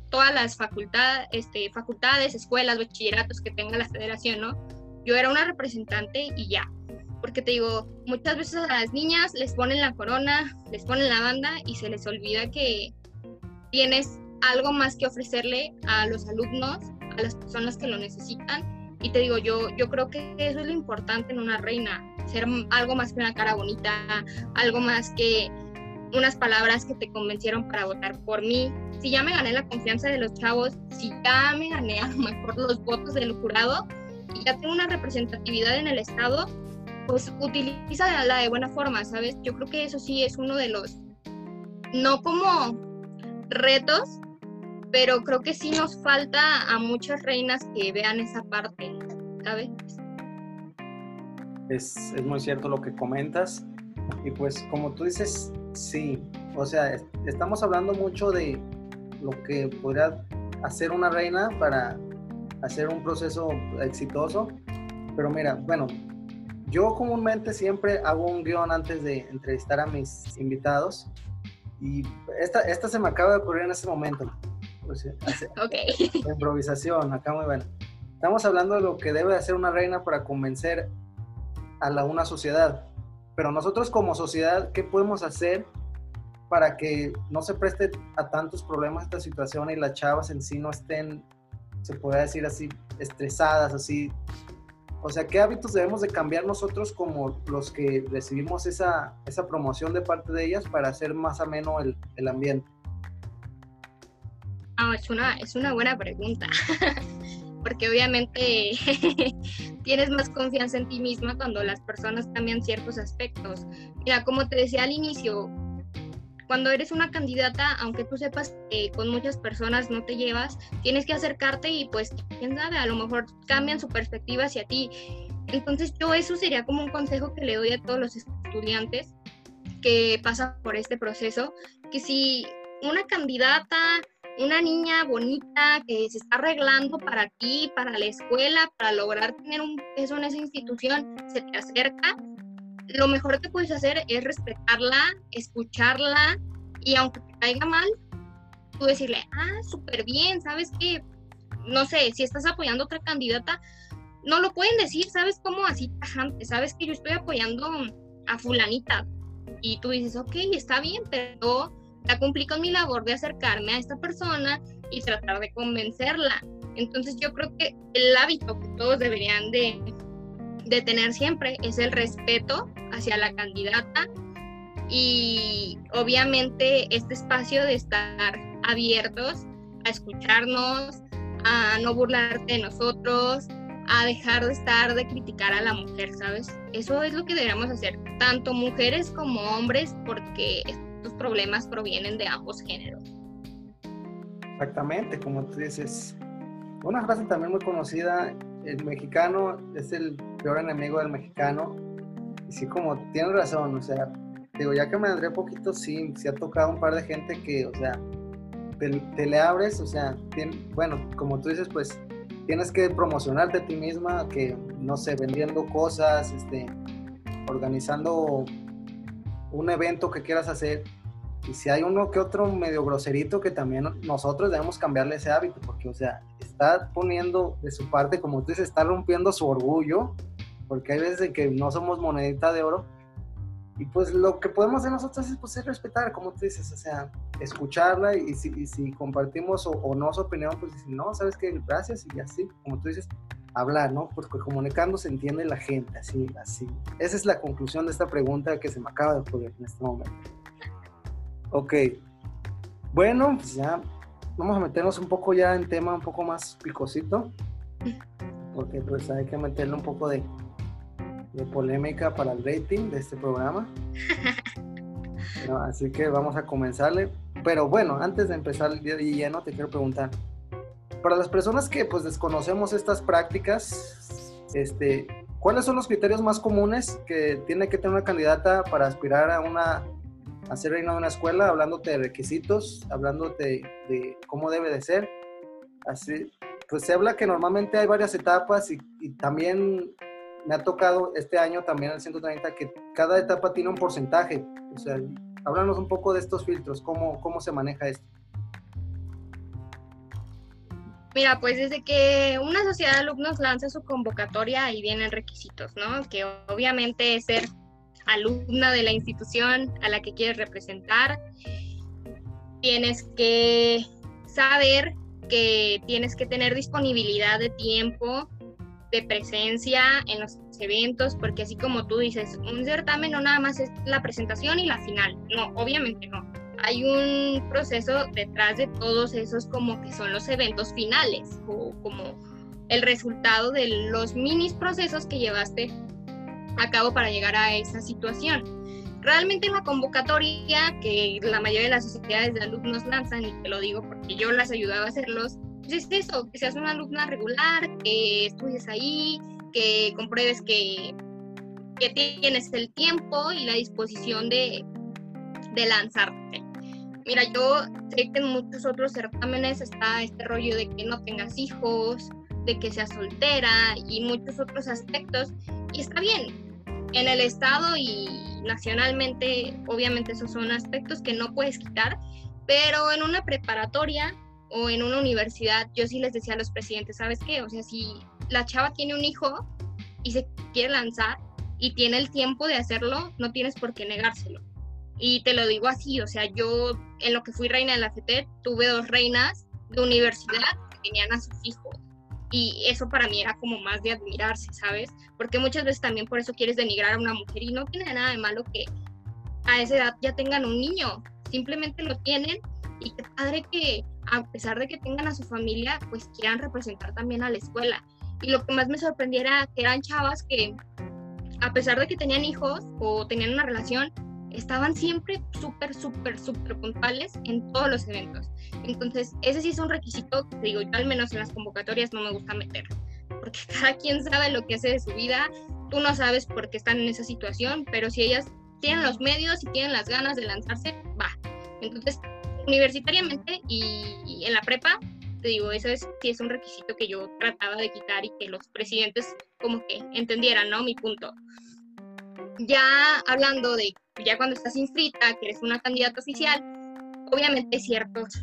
todas las facultades, este, facultades, escuelas, bachilleratos que tenga la federación, ¿no? Yo era una representante y ya. Porque te digo, muchas veces a las niñas les ponen la corona, les ponen la banda y se les olvida que tienes algo más que ofrecerle a los alumnos, a las personas que lo necesitan. Y te digo, yo, yo creo que eso es lo importante en una reina, ser algo más que una cara bonita, algo más que unas palabras que te convencieron para votar por mí. Si ya me gané la confianza de los chavos, si ya me gané a lo mejor los votos del jurado y ya tengo una representatividad en el Estado, pues utiliza la de buena forma, ¿sabes? Yo creo que eso sí es uno de los, no como retos, pero creo que sí nos falta a muchas reinas que vean esa parte, ¿sabes? Es, es muy cierto lo que comentas. Y pues como tú dices, sí, o sea, estamos hablando mucho de lo que podría hacer una reina para hacer un proceso exitoso, pero mira, bueno, yo comúnmente siempre hago un guion antes de entrevistar a mis invitados y esta, esta se me acaba de ocurrir en este momento. Pues, [laughs] Improvisación, acá muy bueno. Estamos hablando de lo que debe hacer una reina para convencer a la, una sociedad. Pero nosotros como sociedad, ¿qué podemos hacer para que no se preste a tantos problemas esta situación y las chavas en sí no estén, se puede decir así, estresadas, así? O sea, ¿qué hábitos debemos de cambiar nosotros como los que recibimos esa, esa promoción de parte de ellas para hacer más ameno el, el ambiente? Ah, es, una, es una buena pregunta, [laughs] porque obviamente [laughs] tienes más confianza en ti misma cuando las personas cambian ciertos aspectos. Mira, como te decía al inicio, cuando eres una candidata, aunque tú sepas que con muchas personas no te llevas, tienes que acercarte y pues, quién sabe, a lo mejor cambian su perspectiva hacia ti. Entonces yo eso sería como un consejo que le doy a todos los estudiantes que pasan por este proceso, que si una candidata una niña bonita que se está arreglando para ti, para la escuela, para lograr tener un peso en esa institución, se te acerca, lo mejor que puedes hacer es respetarla, escucharla y aunque te caiga mal, tú decirle, ah, súper bien, ¿sabes qué? No sé, si estás apoyando a otra candidata, no lo pueden decir, ¿sabes cómo? Así tajante, ¿sabes que yo estoy apoyando a fulanita? Y tú dices, ok, está bien, pero ya cumplí mi labor de acercarme a esta persona y tratar de convencerla. Entonces yo creo que el hábito que todos deberían de, de tener siempre es el respeto hacia la candidata y obviamente este espacio de estar abiertos a escucharnos, a no burlarte de nosotros, a dejar de estar de criticar a la mujer, ¿sabes? Eso es lo que deberíamos hacer, tanto mujeres como hombres, porque estos problemas provienen de ambos géneros. Exactamente, como tú dices. Una frase también muy conocida, el mexicano es el peor enemigo del mexicano. Y sí, como tienes razón, o sea, digo, ya que me andré poquito, sí, sí ha tocado un par de gente que, o sea, te, le abres, o sea, bueno, como tú dices, pues tienes que promocionarte a ti misma, que, no sé, vendiendo cosas, este, organizando un evento que quieras hacer y si hay uno que otro medio groserito que también nosotros debemos cambiarle ese hábito, porque, o sea, está poniendo de su parte, como tú dices, está rompiendo su orgullo, porque hay veces que no somos monedita de oro. Y pues lo que podemos hacer nosotros es, pues, respetar, como tú dices, o sea, escucharla y si, si compartimos o, no su opinión, pues decir, no, sabes qué, gracias y así, como tú dices, hablar, ¿no? Porque comunicando se entiende la gente, así, así. Esa es la conclusión de esta pregunta que se me acaba de ocurrir en este momento. Ok. Bueno, pues ya vamos a meternos un poco ya en tema un poco más picosito. Porque pues hay que meterle un poco de, de polémica para el rating de este programa. [laughs] así que vamos a comenzarle. Pero bueno, antes de empezar el día de lleno, te quiero preguntar. Para las personas que pues desconocemos estas prácticas, este, ¿cuáles son los criterios más comunes que tiene que tener una candidata para aspirar a una hacer reina de una escuela, hablándote de requisitos, hablándote de cómo debe de ser. Así, pues se habla que normalmente hay varias etapas y, también me ha tocado este año también el 130 que cada etapa tiene un porcentaje. O sea, háblanos un poco de estos filtros, cómo, cómo se maneja esto. Mira, pues desde que una sociedad de alumnos lanza su convocatoria, ahí vienen requisitos, ¿no? Que obviamente es ser alumna de la institución a la que quieres representar. Tienes que saber que tienes que tener disponibilidad de tiempo, de presencia en los eventos, porque así como tú dices, un certamen no nada más es la presentación y la final, no, obviamente no. Hay un proceso detrás de todos esos como que son los eventos finales o como el resultado de los minis procesos que llevaste a cabo para llegar a esa situación. realmente la convocatoria que la mayoría de las sociedades de alumnos lanzan, y te lo digo porque yo las ayudaba a hacerlos, pues es eso, que seas una alumna regular, que estudies ahí, que compruebes que, que tienes el tiempo y la disposición de, de lanzarte. Mira, yo sé que en muchos otros certámenes está este rollo de que no tengas hijos, de que seas soltera y muchos otros aspectos. Y está bien, en el Estado y nacionalmente, obviamente esos son aspectos que no puedes quitar, pero en una preparatoria o en una universidad, yo sí les decía a los presidentes, ¿sabes qué? O sea, si la chava tiene un hijo y se quiere lanzar y tiene el tiempo de hacerlo, no tienes por qué negárselo. Y te lo digo así, o sea, yo en lo que fui reina de la FETED tuve dos reinas de universidad que tenían a sus hijos. Y eso para mí era como más de admirarse, ¿sabes? Porque muchas veces también por eso quieres denigrar a una mujer y no tiene nada de malo que a esa edad ya tengan un niño, simplemente lo tienen y qué padre que a pesar de que tengan a su familia, pues quieran representar también a la escuela. Y lo que más me sorprendiera que eran chavas que a pesar de que tenían hijos o tenían una relación, estaban siempre súper, súper, súper puntuales en todos los eventos. Entonces, ese sí es un requisito que digo, yo al menos en las convocatorias no me gusta meter, porque [laughs] cada quien sabe lo que hace de su vida, tú no sabes por qué están en esa situación, pero si ellas tienen los medios y tienen las ganas de lanzarse, va. Entonces, universitariamente y, en la prepa, te digo, eso es, sí es un requisito que yo trataba de quitar y que los presidentes como que entendieran, ¿no? Mi punto. Ya hablando de ya cuando estás inscrita, que eres una candidata oficial, obviamente ciertos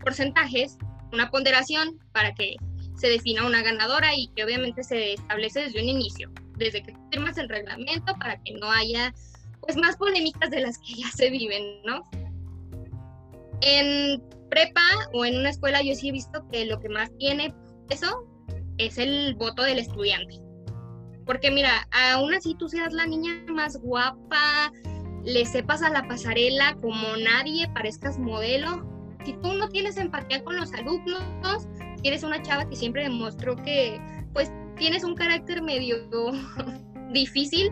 porcentajes, una ponderación para que se defina una ganadora y que obviamente se establece desde un inicio, desde que firmas el reglamento para que no haya pues más polémicas de las que ya se viven, ¿no? En prepa o en una escuela yo sí he visto que lo que más tiene eso es el voto del estudiante. Porque mira, aún así tú seas la niña más guapa, le sepas a la pasarela como nadie, parezcas modelo. Si tú no tienes empatía con los alumnos, eres una chava que siempre demostró que pues tienes un carácter medio [laughs] difícil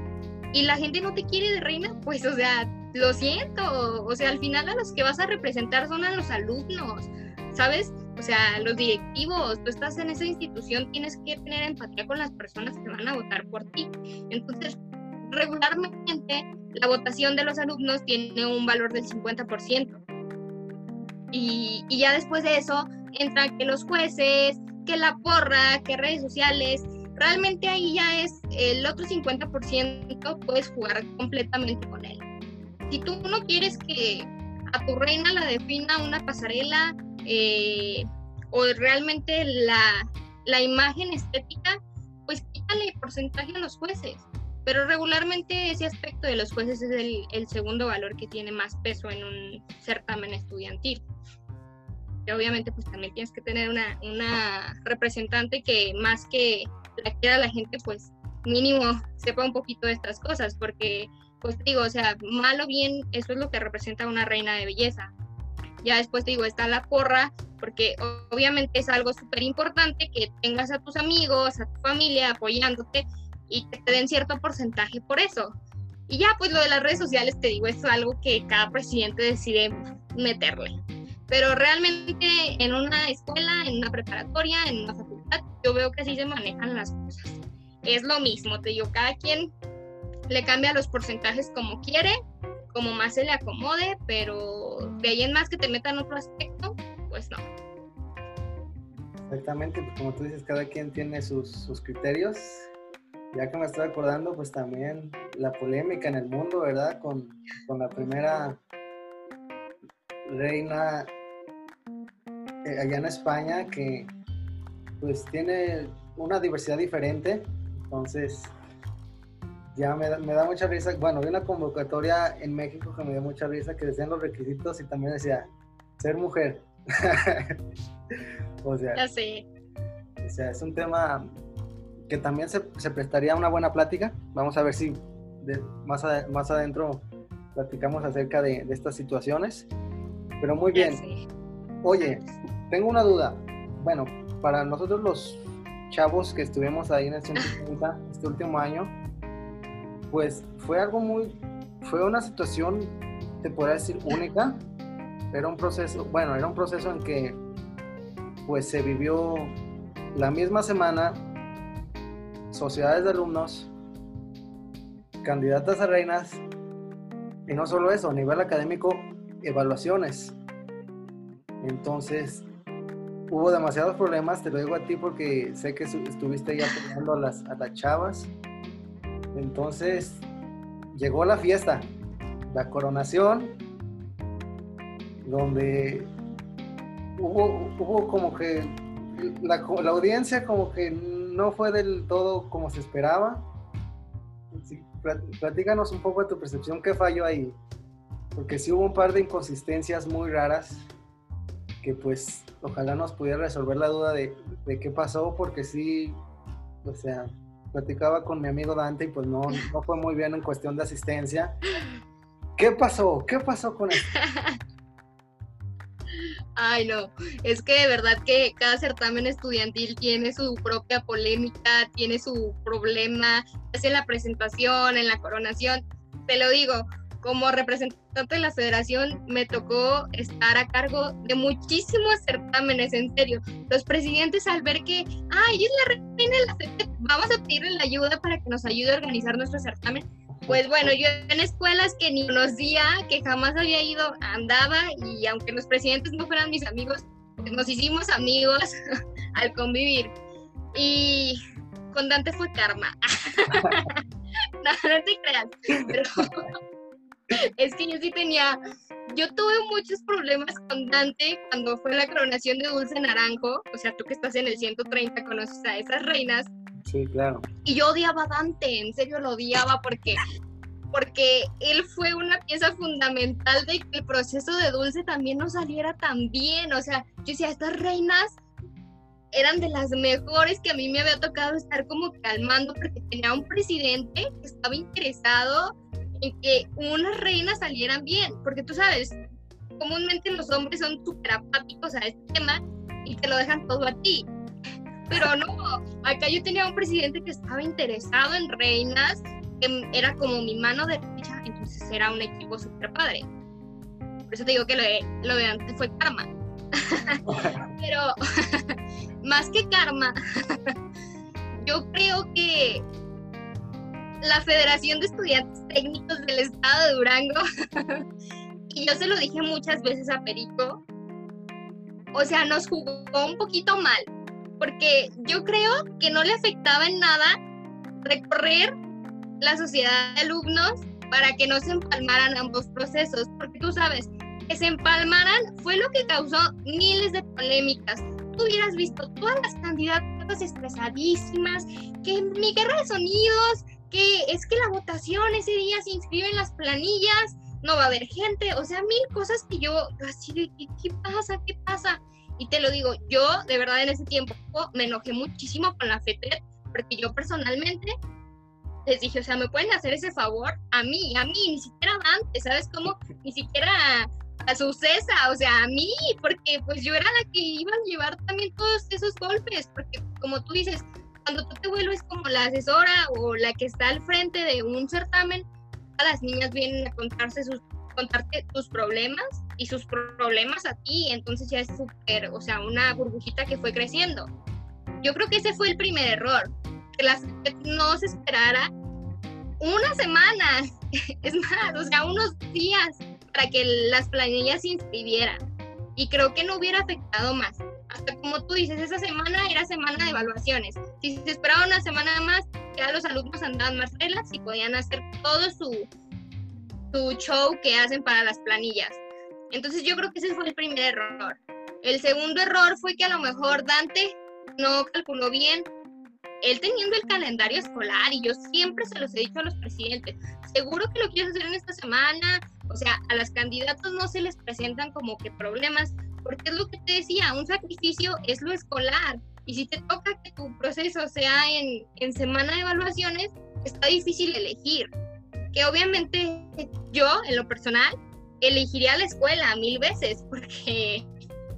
y la gente no te quiere de reina, pues o sea, lo siento, o sea, al final a los que vas a representar son a los alumnos, ¿sabes? O sea, los directivos, tú estás en esa institución, tienes que tener empatía con las personas que van a votar por ti. Entonces, regularmente la votación de los alumnos tiene un valor del 50%. Y, y ya después de eso entran que los jueces, que la porra, que redes sociales. Realmente ahí ya es el otro 50%, puedes jugar completamente con él. Si tú no quieres que a tu reina la defina una pasarela eh, o realmente la, la imagen estética, pues quítale porcentaje a los jueces pero regularmente ese aspecto de los jueces es el, segundo valor que tiene más peso en un certamen estudiantil. Y obviamente pues también tienes que tener una, una representante que más que la quiera la gente pues mínimo sepa un poquito de estas cosas, porque pues digo, o sea, mal o bien, eso es lo que representa una reina de belleza. Ya después te digo, está la porra, porque obviamente es algo súper importante que tengas a tus amigos, a tu familia apoyándote, y que te den cierto porcentaje por eso. Y ya, pues lo de las redes sociales, te digo, es algo que cada presidente decide meterle. Pero realmente en una escuela, en una preparatoria, en una facultad, yo veo que así se manejan las cosas. Es lo mismo, te digo, cada quien le cambia los porcentajes como quiere, como más se le acomode, pero de ahí en más que te metan otro aspecto, pues no. Exactamente, pues como tú dices, cada quien tiene sus, sus criterios ya que me estoy acordando, pues también la polémica en el mundo, ¿verdad? Con, la primera reina eh, allá en España que pues tiene una diversidad diferente. Entonces, ya me da, me da mucha risa. Bueno, vi una convocatoria en México que me dio mucha risa que decían los requisitos y también decía ser mujer. [laughs] o sea, ya sé. O sea, es un tema que también se, se prestaría una buena plática. Vamos a ver si más, más adentro platicamos acerca de, de, estas situaciones. Pero muy bien. Oye, tengo una duda. Bueno, para nosotros los chavos que estuvimos ahí en el 150 [laughs] este último año, pues fue algo muy fue una situación, te podría decir, única. Era un proceso, bueno, era un proceso en que pues se vivió la misma semana sociedades de alumnos, candidatas a reinas, y no solo eso, a nivel académico, evaluaciones. Entonces, hubo demasiados problemas, te lo digo a ti porque sé que estuviste ahí apoyando a las, a las chavas. Entonces, llegó la fiesta, la coronación, donde hubo, como que la, la, audiencia como que no fue del todo como se esperaba. platícanos un poco de tu percepción, ¿qué falló ahí? Porque sí hubo un par de inconsistencias muy raras que pues ojalá nos pudiera resolver la duda de, de qué pasó, porque sí, o sea, platicaba con mi amigo Dante y pues no, [laughs] no fue muy bien en cuestión de asistencia. ¿Qué pasó? ¿Qué pasó con eso? [laughs] Ay, no, es que de verdad que cada certamen estudiantil tiene su propia polémica, tiene su problema, en la presentación, en la coronación. Te lo digo, como representante de la federación me tocó estar a cargo de muchísimos certámenes, en serio. Los presidentes al ver que, ay, es la reina de la vamos a pedirle la ayuda para que nos ayude a organizar nuestro certamen. Pues bueno, yo en escuelas que ni conocía, que jamás había ido, andaba y aunque los presidentes no fueran mis amigos, pues nos hicimos amigos [laughs] al convivir. Y con Dante fue karma. [laughs] no, no te creas. Pero es que yo sí tenía, yo tuve muchos problemas con Dante cuando fue la coronación de Dulce Naranjo, o sea, tú que estás en el 130 conoces a esas reinas. Sí, claro. Y yo odiaba a Dante, en serio lo odiaba porque porque él fue una pieza fundamental de que el proceso de Dulce también no saliera tan bien, o sea, yo decía, estas reinas eran de las mejores que a mí me había tocado estar como calmando porque tenía un presidente que estaba interesado en que unas reinas salieran bien, porque tú sabes, comúnmente los hombres son súper apáticos a este tema y te lo dejan todo a ti. Pero no, acá yo tenía un presidente que estaba interesado en reinas, que era como mi mano derecha, entonces era un equipo súper padre. Por eso te digo que lo de, lo de antes fue karma. [laughs] Pero [laughs] más que karma, [laughs] yo creo que la Federación de Estudiantes Técnicos del Estado de Durango, [laughs] y yo se lo dije muchas veces a Perico, o sea, nos jugó un poquito mal, porque yo creo que no le afectaba en nada recorrer la sociedad de alumnos para que no se empalmaran ambos procesos, porque tú sabes, que se empalmaran fue lo que causó miles de polémicas. Tú hubieras visto todas las candidatas estresadísimas, que mi guerra de sonidos, que es que la votación ese día se inscribe en las planillas, no va a haber gente, o sea, mil cosas que yo así de, ¿qué, pasa? ¿Qué pasa? Y te lo digo, yo de verdad en ese tiempo me enojé muchísimo con la FETED, porque yo personalmente les dije, o sea, ¿me pueden hacer ese favor? A mí, a mí, ni siquiera antes, ¿sabes cómo? [laughs] Ni siquiera a su cesa, o sea, a mí, porque pues yo era la que iba a llevar también todos esos golpes, porque como tú dices, cuando tú te vuelves como la asesora o la que está al frente de un certamen, todas las niñas vienen a contarse sus, contarte tus problemas y sus problemas a ti, entonces ya es súper, o sea, una burbujita que fue creciendo. Yo creo que ese fue el primer error, que las no se esperara una semana, [laughs] es más, o sea, unos días para que las planillas se inscribieran. Y creo que no hubiera afectado más como tú dices, esa semana era semana de evaluaciones. Si se esperaba una semana más, ya los alumnos andaban más relax y podían hacer todo su, su show que hacen para las planillas. Entonces yo creo que ese fue el primer error. El segundo error fue que a lo mejor Dante no calculó bien él teniendo el calendario escolar, y yo siempre se los he dicho a los presidentes, seguro que lo quieres hacer en esta semana, o sea, a las candidatos no se les presentan como que problemas, porque es lo que te decía, un sacrificio es lo escolar. Y si te toca que tu proceso sea en, en semana de evaluaciones, está difícil elegir. Que obviamente yo, en lo personal, elegiría la escuela mil veces, [laughs] porque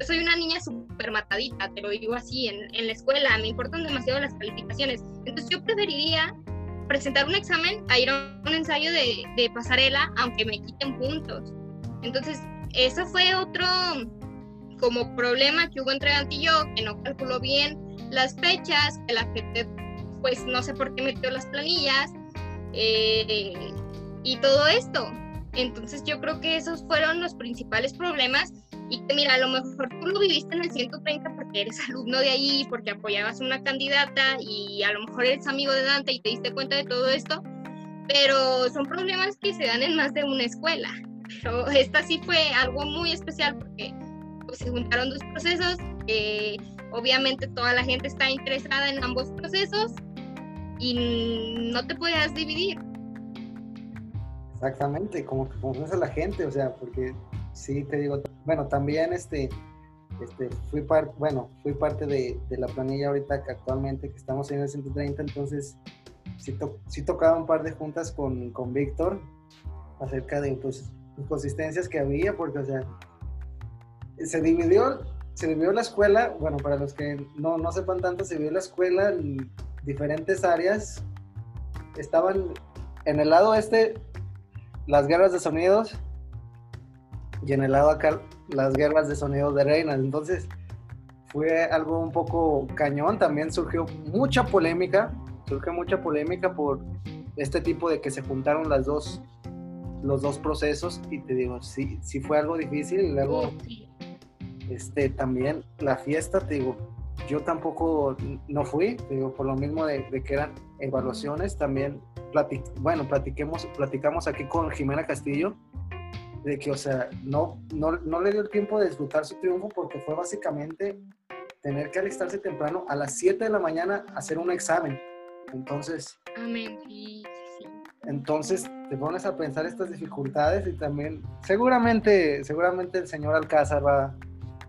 yo soy una niña súper matadita, te lo digo así, en, en, la escuela me importan demasiado las calificaciones. Entonces yo preferiría presentar un examen a ir a un ensayo de, de pasarela, aunque me quiten puntos. Entonces, eso fue otro como problema que hubo entre yo, que no calculó bien las fechas, que la gente, pues no sé por qué metió las planillas eh, y todo esto. Entonces yo creo que esos fueron los principales problemas y que mira, a lo mejor tú lo viviste en el 130 porque eres alumno de allí, porque apoyabas a una candidata y a lo mejor eres amigo de Dante y te diste cuenta de todo esto, pero son problemas que se dan en más de una escuela. Pero esta sí fue algo muy especial porque pues, se juntaron dos procesos, obviamente toda la gente está interesada en ambos procesos y no te podías dividir. Exactamente, como que conoces a la gente, o sea, porque sí te digo, bueno, también este, este fui parte, bueno, fui parte de, de, la planilla ahorita que actualmente que estamos en el 130, entonces sí, to, sí tocaba un par de juntas con, con Víctor acerca de pues, inconsistencias que había, porque, o sea, se dividió, se dividió la escuela, bueno, para los que no, no sepan tanto, se dividió la escuela en diferentes áreas. Estaban en el lado este las guerras de sonidos y en el lado acá las guerras de sonidos de reinas. Entonces fue algo un poco cañón. También surgió mucha polémica, surgió mucha polémica por este tipo de que se juntaron las dos, los dos procesos y te digo, sí, fue algo difícil y luego este, también la fiesta, te digo, yo tampoco no fui, te digo, por lo mismo de, que eran evaluaciones, también, bueno, platiquemos, platicamos aquí con Jimena Castillo, de que, o sea, no, no, no le dio el tiempo de disfrutar su triunfo porque fue básicamente tener que alistarse temprano a las 7 de la mañana a hacer un examen. Entonces, Amén. Sí, entonces te pones a pensar estas dificultades y también seguramente, seguramente el señor Alcázar va,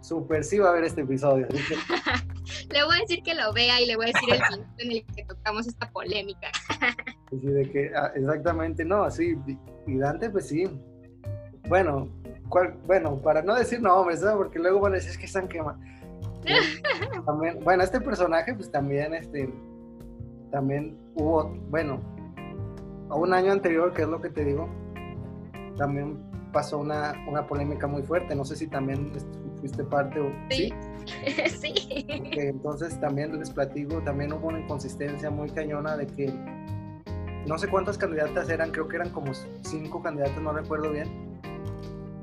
Super, sí va a ver este episodio. [laughs] le voy a decir que lo vea y le voy a decir el minuto en el que tocamos esta polémica. [laughs] sí, de que, ah, exactamente, no, sí, y Dante, pues sí. Bueno, bueno, para no decir nombres, ¿no? porque luego van a decir es que están quemados. [laughs] bueno, este personaje, pues también, este, también hubo, bueno, a un año anterior, que es lo que te digo, también pasó una, una polémica muy fuerte. No sé si también fuiste parte o sí. Sí. [laughs] entonces también les platico, también hubo una inconsistencia muy cañona de que no sé cuántas candidatas eran, creo que eran como cinco candidatas, no recuerdo bien.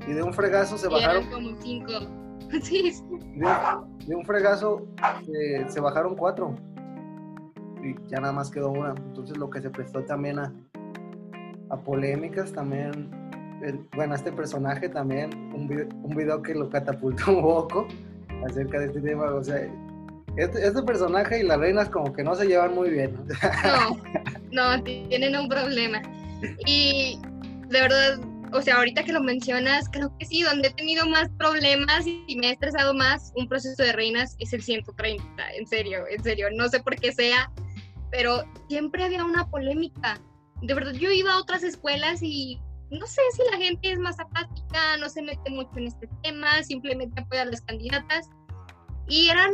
Y de un fregazo se bajaron. Eran como cinco. [laughs] Sí. De, un fregazo eh, se bajaron cuatro. Y ya nada más quedó una. Entonces lo que se prestó también a, a polémicas también bueno, este personaje también, un video, un video, que lo catapultó un poco acerca de este tema, o sea, este, este personaje y las reinas como que no se llevan muy bien. No, [laughs] no, tienen un problema. Y de verdad, o sea, ahorita que lo mencionas, creo que sí, donde he tenido más problemas y me he estresado más un proceso de reinas es el 130, en serio, en serio, no sé por qué sea, pero siempre había una polémica. De verdad, yo iba a otras escuelas y no sé si la gente es más apática, no se mete mucho en este tema, simplemente apoya a las candidatas. Y eran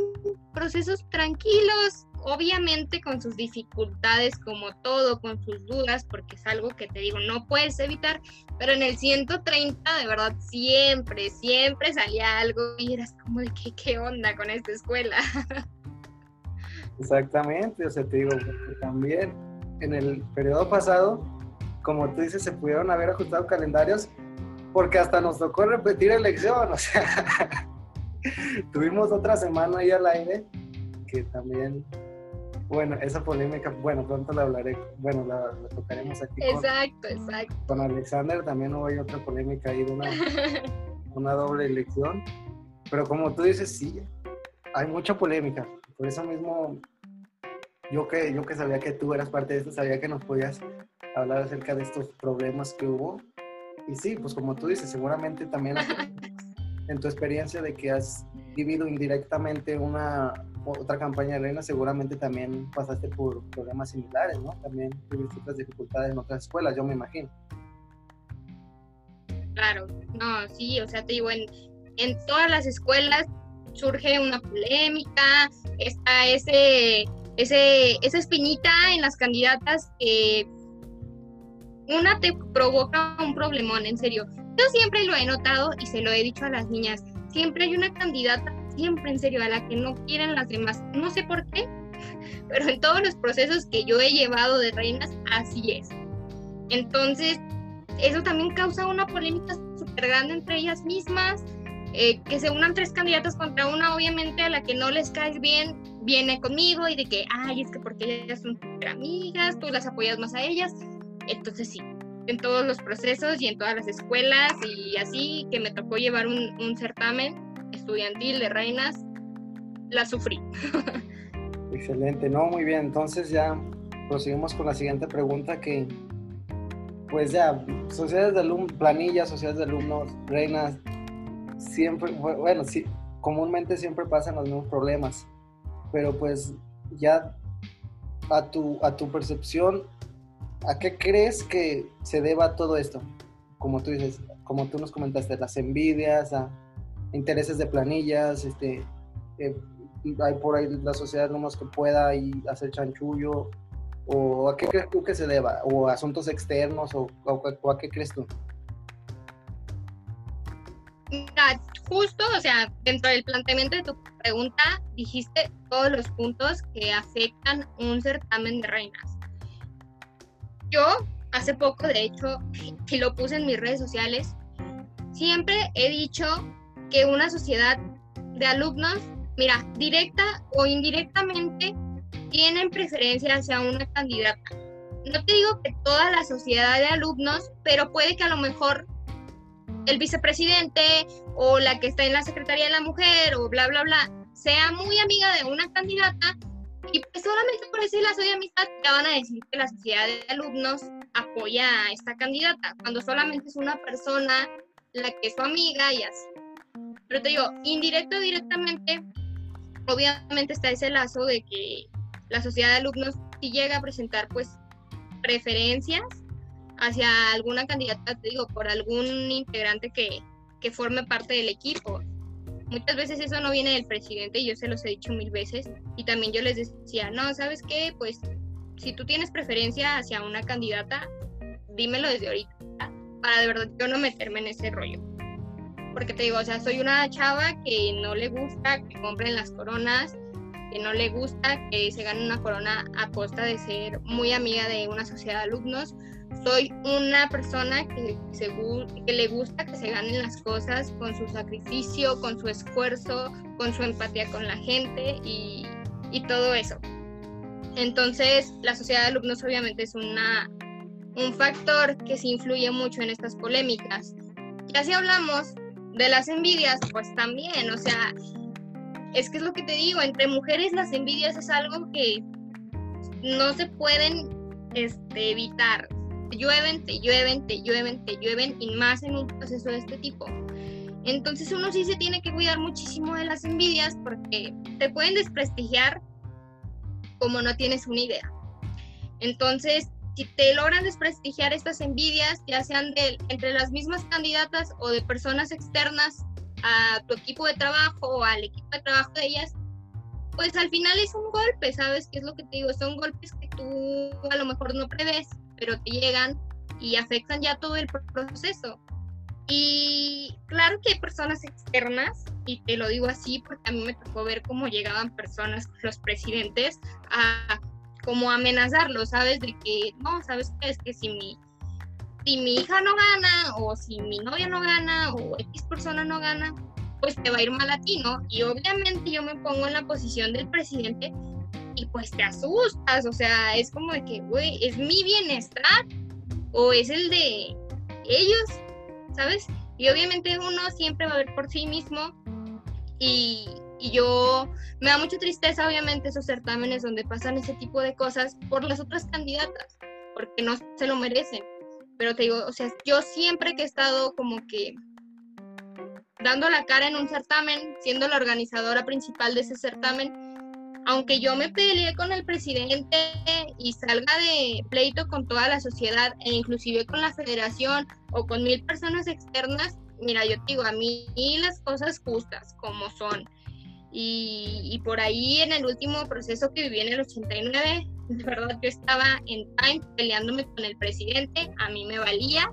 procesos tranquilos, obviamente con sus dificultades como todo, con sus dudas, porque es algo que te digo, no puedes evitar, pero en el 130 de verdad siempre, siempre salía algo y eras como de qué, qué onda con esta escuela. Exactamente, o sea, te digo, también en el periodo pasado como tú dices, se pudieron haber ajustado calendarios porque hasta nos tocó repetir elección, o sea, [laughs] tuvimos otra semana ahí al aire que también, bueno, esa polémica, bueno, pronto la hablaré, bueno, la, tocaremos aquí. Exacto, con, exacto. Con Alexander también hubo otra polémica ahí de una, [laughs] una doble elección, pero como tú dices, sí, hay mucha polémica, por eso mismo yo que, yo que sabía que tú eras parte de esto, sabía que nos podías hablar acerca de estos problemas que hubo. Y sí, pues como tú dices, seguramente también [laughs] en tu experiencia de que has vivido indirectamente una otra campaña de Reina, seguramente también pasaste por problemas similares, ¿no? También tuviste otras dificultades en otras escuelas, yo me imagino. Claro, no, sí, o sea, te digo, en, en todas las escuelas surge una polémica, está ese ese, esa espinita en las candidatas que una te provoca un problemón, en serio. Yo siempre lo he notado y se lo he dicho a las niñas, siempre hay una candidata, siempre en serio, a la que no quieren las demás. No sé por qué, [laughs] pero en todos los procesos que yo he llevado de reinas, así es. Entonces, eso también causa una polémica súper grande entre ellas mismas, eh, que se unan tres candidatas contra una, obviamente a la que no les caes bien, viene conmigo y de que, ay, es que porque ellas son amigas, tú las apoyas más a ellas. Entonces sí, en todos los procesos y en todas las escuelas y así que me tocó llevar un, un certamen estudiantil de reinas, la sufrí. [laughs] Excelente, no, muy bien. Entonces ya proseguimos con la siguiente pregunta que, pues ya, sociedades de alumnos, planillas, sociedades de alumnos, reinas, siempre, bueno, sí, comúnmente siempre pasan los mismos problemas, pero pues ya a tu, a tu percepción, ¿a qué crees que se deba todo esto? Como tú dices, como tú nos comentaste, las envidias, intereses de planillas, este, eh, hay por ahí la sociedad alumnos que pueda y hacer chanchullo, o a qué crees tú que se deba, o asuntos externos, o a qué crees tú? justo, o sea, dentro del planteamiento de tu pregunta, dijiste todos los puntos que afectan un certamen de reinas. Yo, hace poco, de hecho, y lo puse en mis redes sociales, siempre he dicho que una sociedad de alumnos, mira, directa o indirectamente, tienen preferencia hacia una candidata. No te digo que toda la sociedad de alumnos, pero puede que a lo mejor el vicepresidente o la que está en la Secretaría de la Mujer o bla, bla, bla, sea muy amiga de una candidata y pues solamente por ese lazo de amistad ya van a decir que la sociedad de alumnos apoya a esta candidata, cuando solamente es una persona la que es su amiga y así. Pero te digo, indirecto directamente, obviamente está ese lazo de que la sociedad de alumnos sí llega a presentar pues preferencias hacia alguna candidata, te digo, por algún integrante que, que forme parte del equipo. Muchas veces eso no viene del presidente, yo se los he dicho mil veces, y también yo les decía, no, ¿sabes qué? Pues si tú tienes preferencia hacia una candidata, dímelo desde ahorita, para de verdad yo no meterme en ese rollo. Porque te digo, o sea, soy una chava que no le gusta que compren las coronas, que no le gusta que se gane una corona a costa de ser muy amiga de una sociedad de alumnos soy una persona que, le gusta que se ganen las cosas con su sacrificio, con su esfuerzo, con su empatía con la gente y, todo eso. Entonces, la sociedad de alumnos obviamente es una, un factor que se influye mucho en estas polémicas. Ya si hablamos de las envidias, pues también, o sea, es que es lo que te digo, entre mujeres las envidias es algo que no se pueden este, evitar llueven, te llueven, te llueven, te llueven y más en un proceso de este tipo. Entonces uno sí se tiene que cuidar muchísimo de las envidias porque te pueden desprestigiar como no tienes una idea. Entonces, si te logran desprestigiar estas envidias, ya sean de, entre las mismas candidatas o de personas externas a tu equipo de trabajo o al equipo de trabajo de ellas, pues al final es un golpe, ¿sabes? ¿Qué es lo que te digo? Son golpes que tú a lo mejor no prevés pero te llegan y afectan ya todo el proceso. Y claro que hay personas externas, y te lo digo así porque a mí me tocó ver cómo llegaban personas, los presidentes, a como amenazarlos, ¿sabes? De que, no, ¿sabes qué? Es que si mi, si mi hija no gana, o si mi novia no gana, o X persona no gana, pues te va a ir mal a ti, ¿no? Y obviamente yo me pongo en la posición del presidente y pues te asustas, o sea, es como de que, güey, ¿es mi bienestar o es el de ellos? ¿Sabes? Y obviamente uno siempre va a ver por sí mismo y, y yo me da mucha tristeza, obviamente, esos certámenes donde pasan ese tipo de cosas por las otras candidatas, porque no se lo merecen. Pero te digo, o sea, yo siempre que he estado como que dando la cara en un certamen, siendo la organizadora principal de ese certamen, aunque yo me peleé con el presidente y salga de pleito con toda la sociedad e inclusive con la federación o con mil personas externas, mira, yo te digo, a mí las cosas justas como son Y, por ahí en el último proceso que viví en el 89, de verdad yo estaba en time peleándome con el presidente, a mí me valía,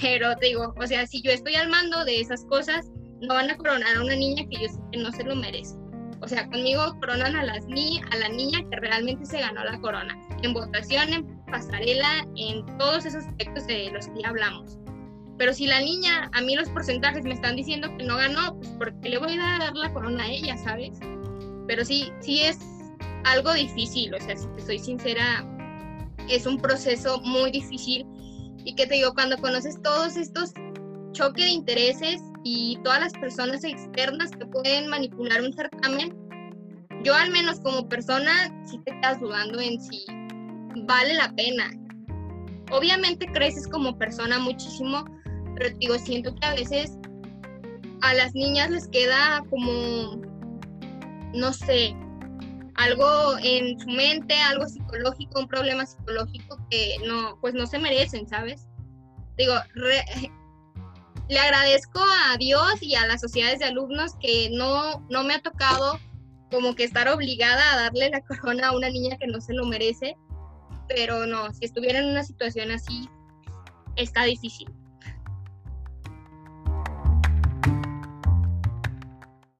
pero te digo, o sea, si yo estoy al mando de esas cosas, no van a coronar a una niña que yo sé que no se lo merece. O sea, conmigo coronan a, las ni a la niña que realmente se ganó la corona, en votación, en pasarela, en todos esos aspectos de los que ya hablamos. Pero si la niña, a mí los porcentajes me están diciendo que no ganó, pues porque le voy a dar la corona a ella, ¿sabes? Pero sí, sí es algo difícil, o sea, si te soy sincera, es un proceso muy difícil. Y que te digo, cuando conoces todos estos choques de intereses y todas las personas externas que pueden manipular un certamen, yo al menos como persona sí te quedas dudando en si vale la pena. Obviamente creces como persona muchísimo, pero digo, siento que a veces a las niñas les queda como, no sé, algo en su mente, algo psicológico, un problema psicológico que no, pues no se merecen, ¿sabes? Digo, le agradezco a Dios y a las sociedades de alumnos que no, no me ha tocado como que estar obligada a darle la [laughs] corona a una niña que no se lo merece, pero no, si estuviera en una situación así, está difícil.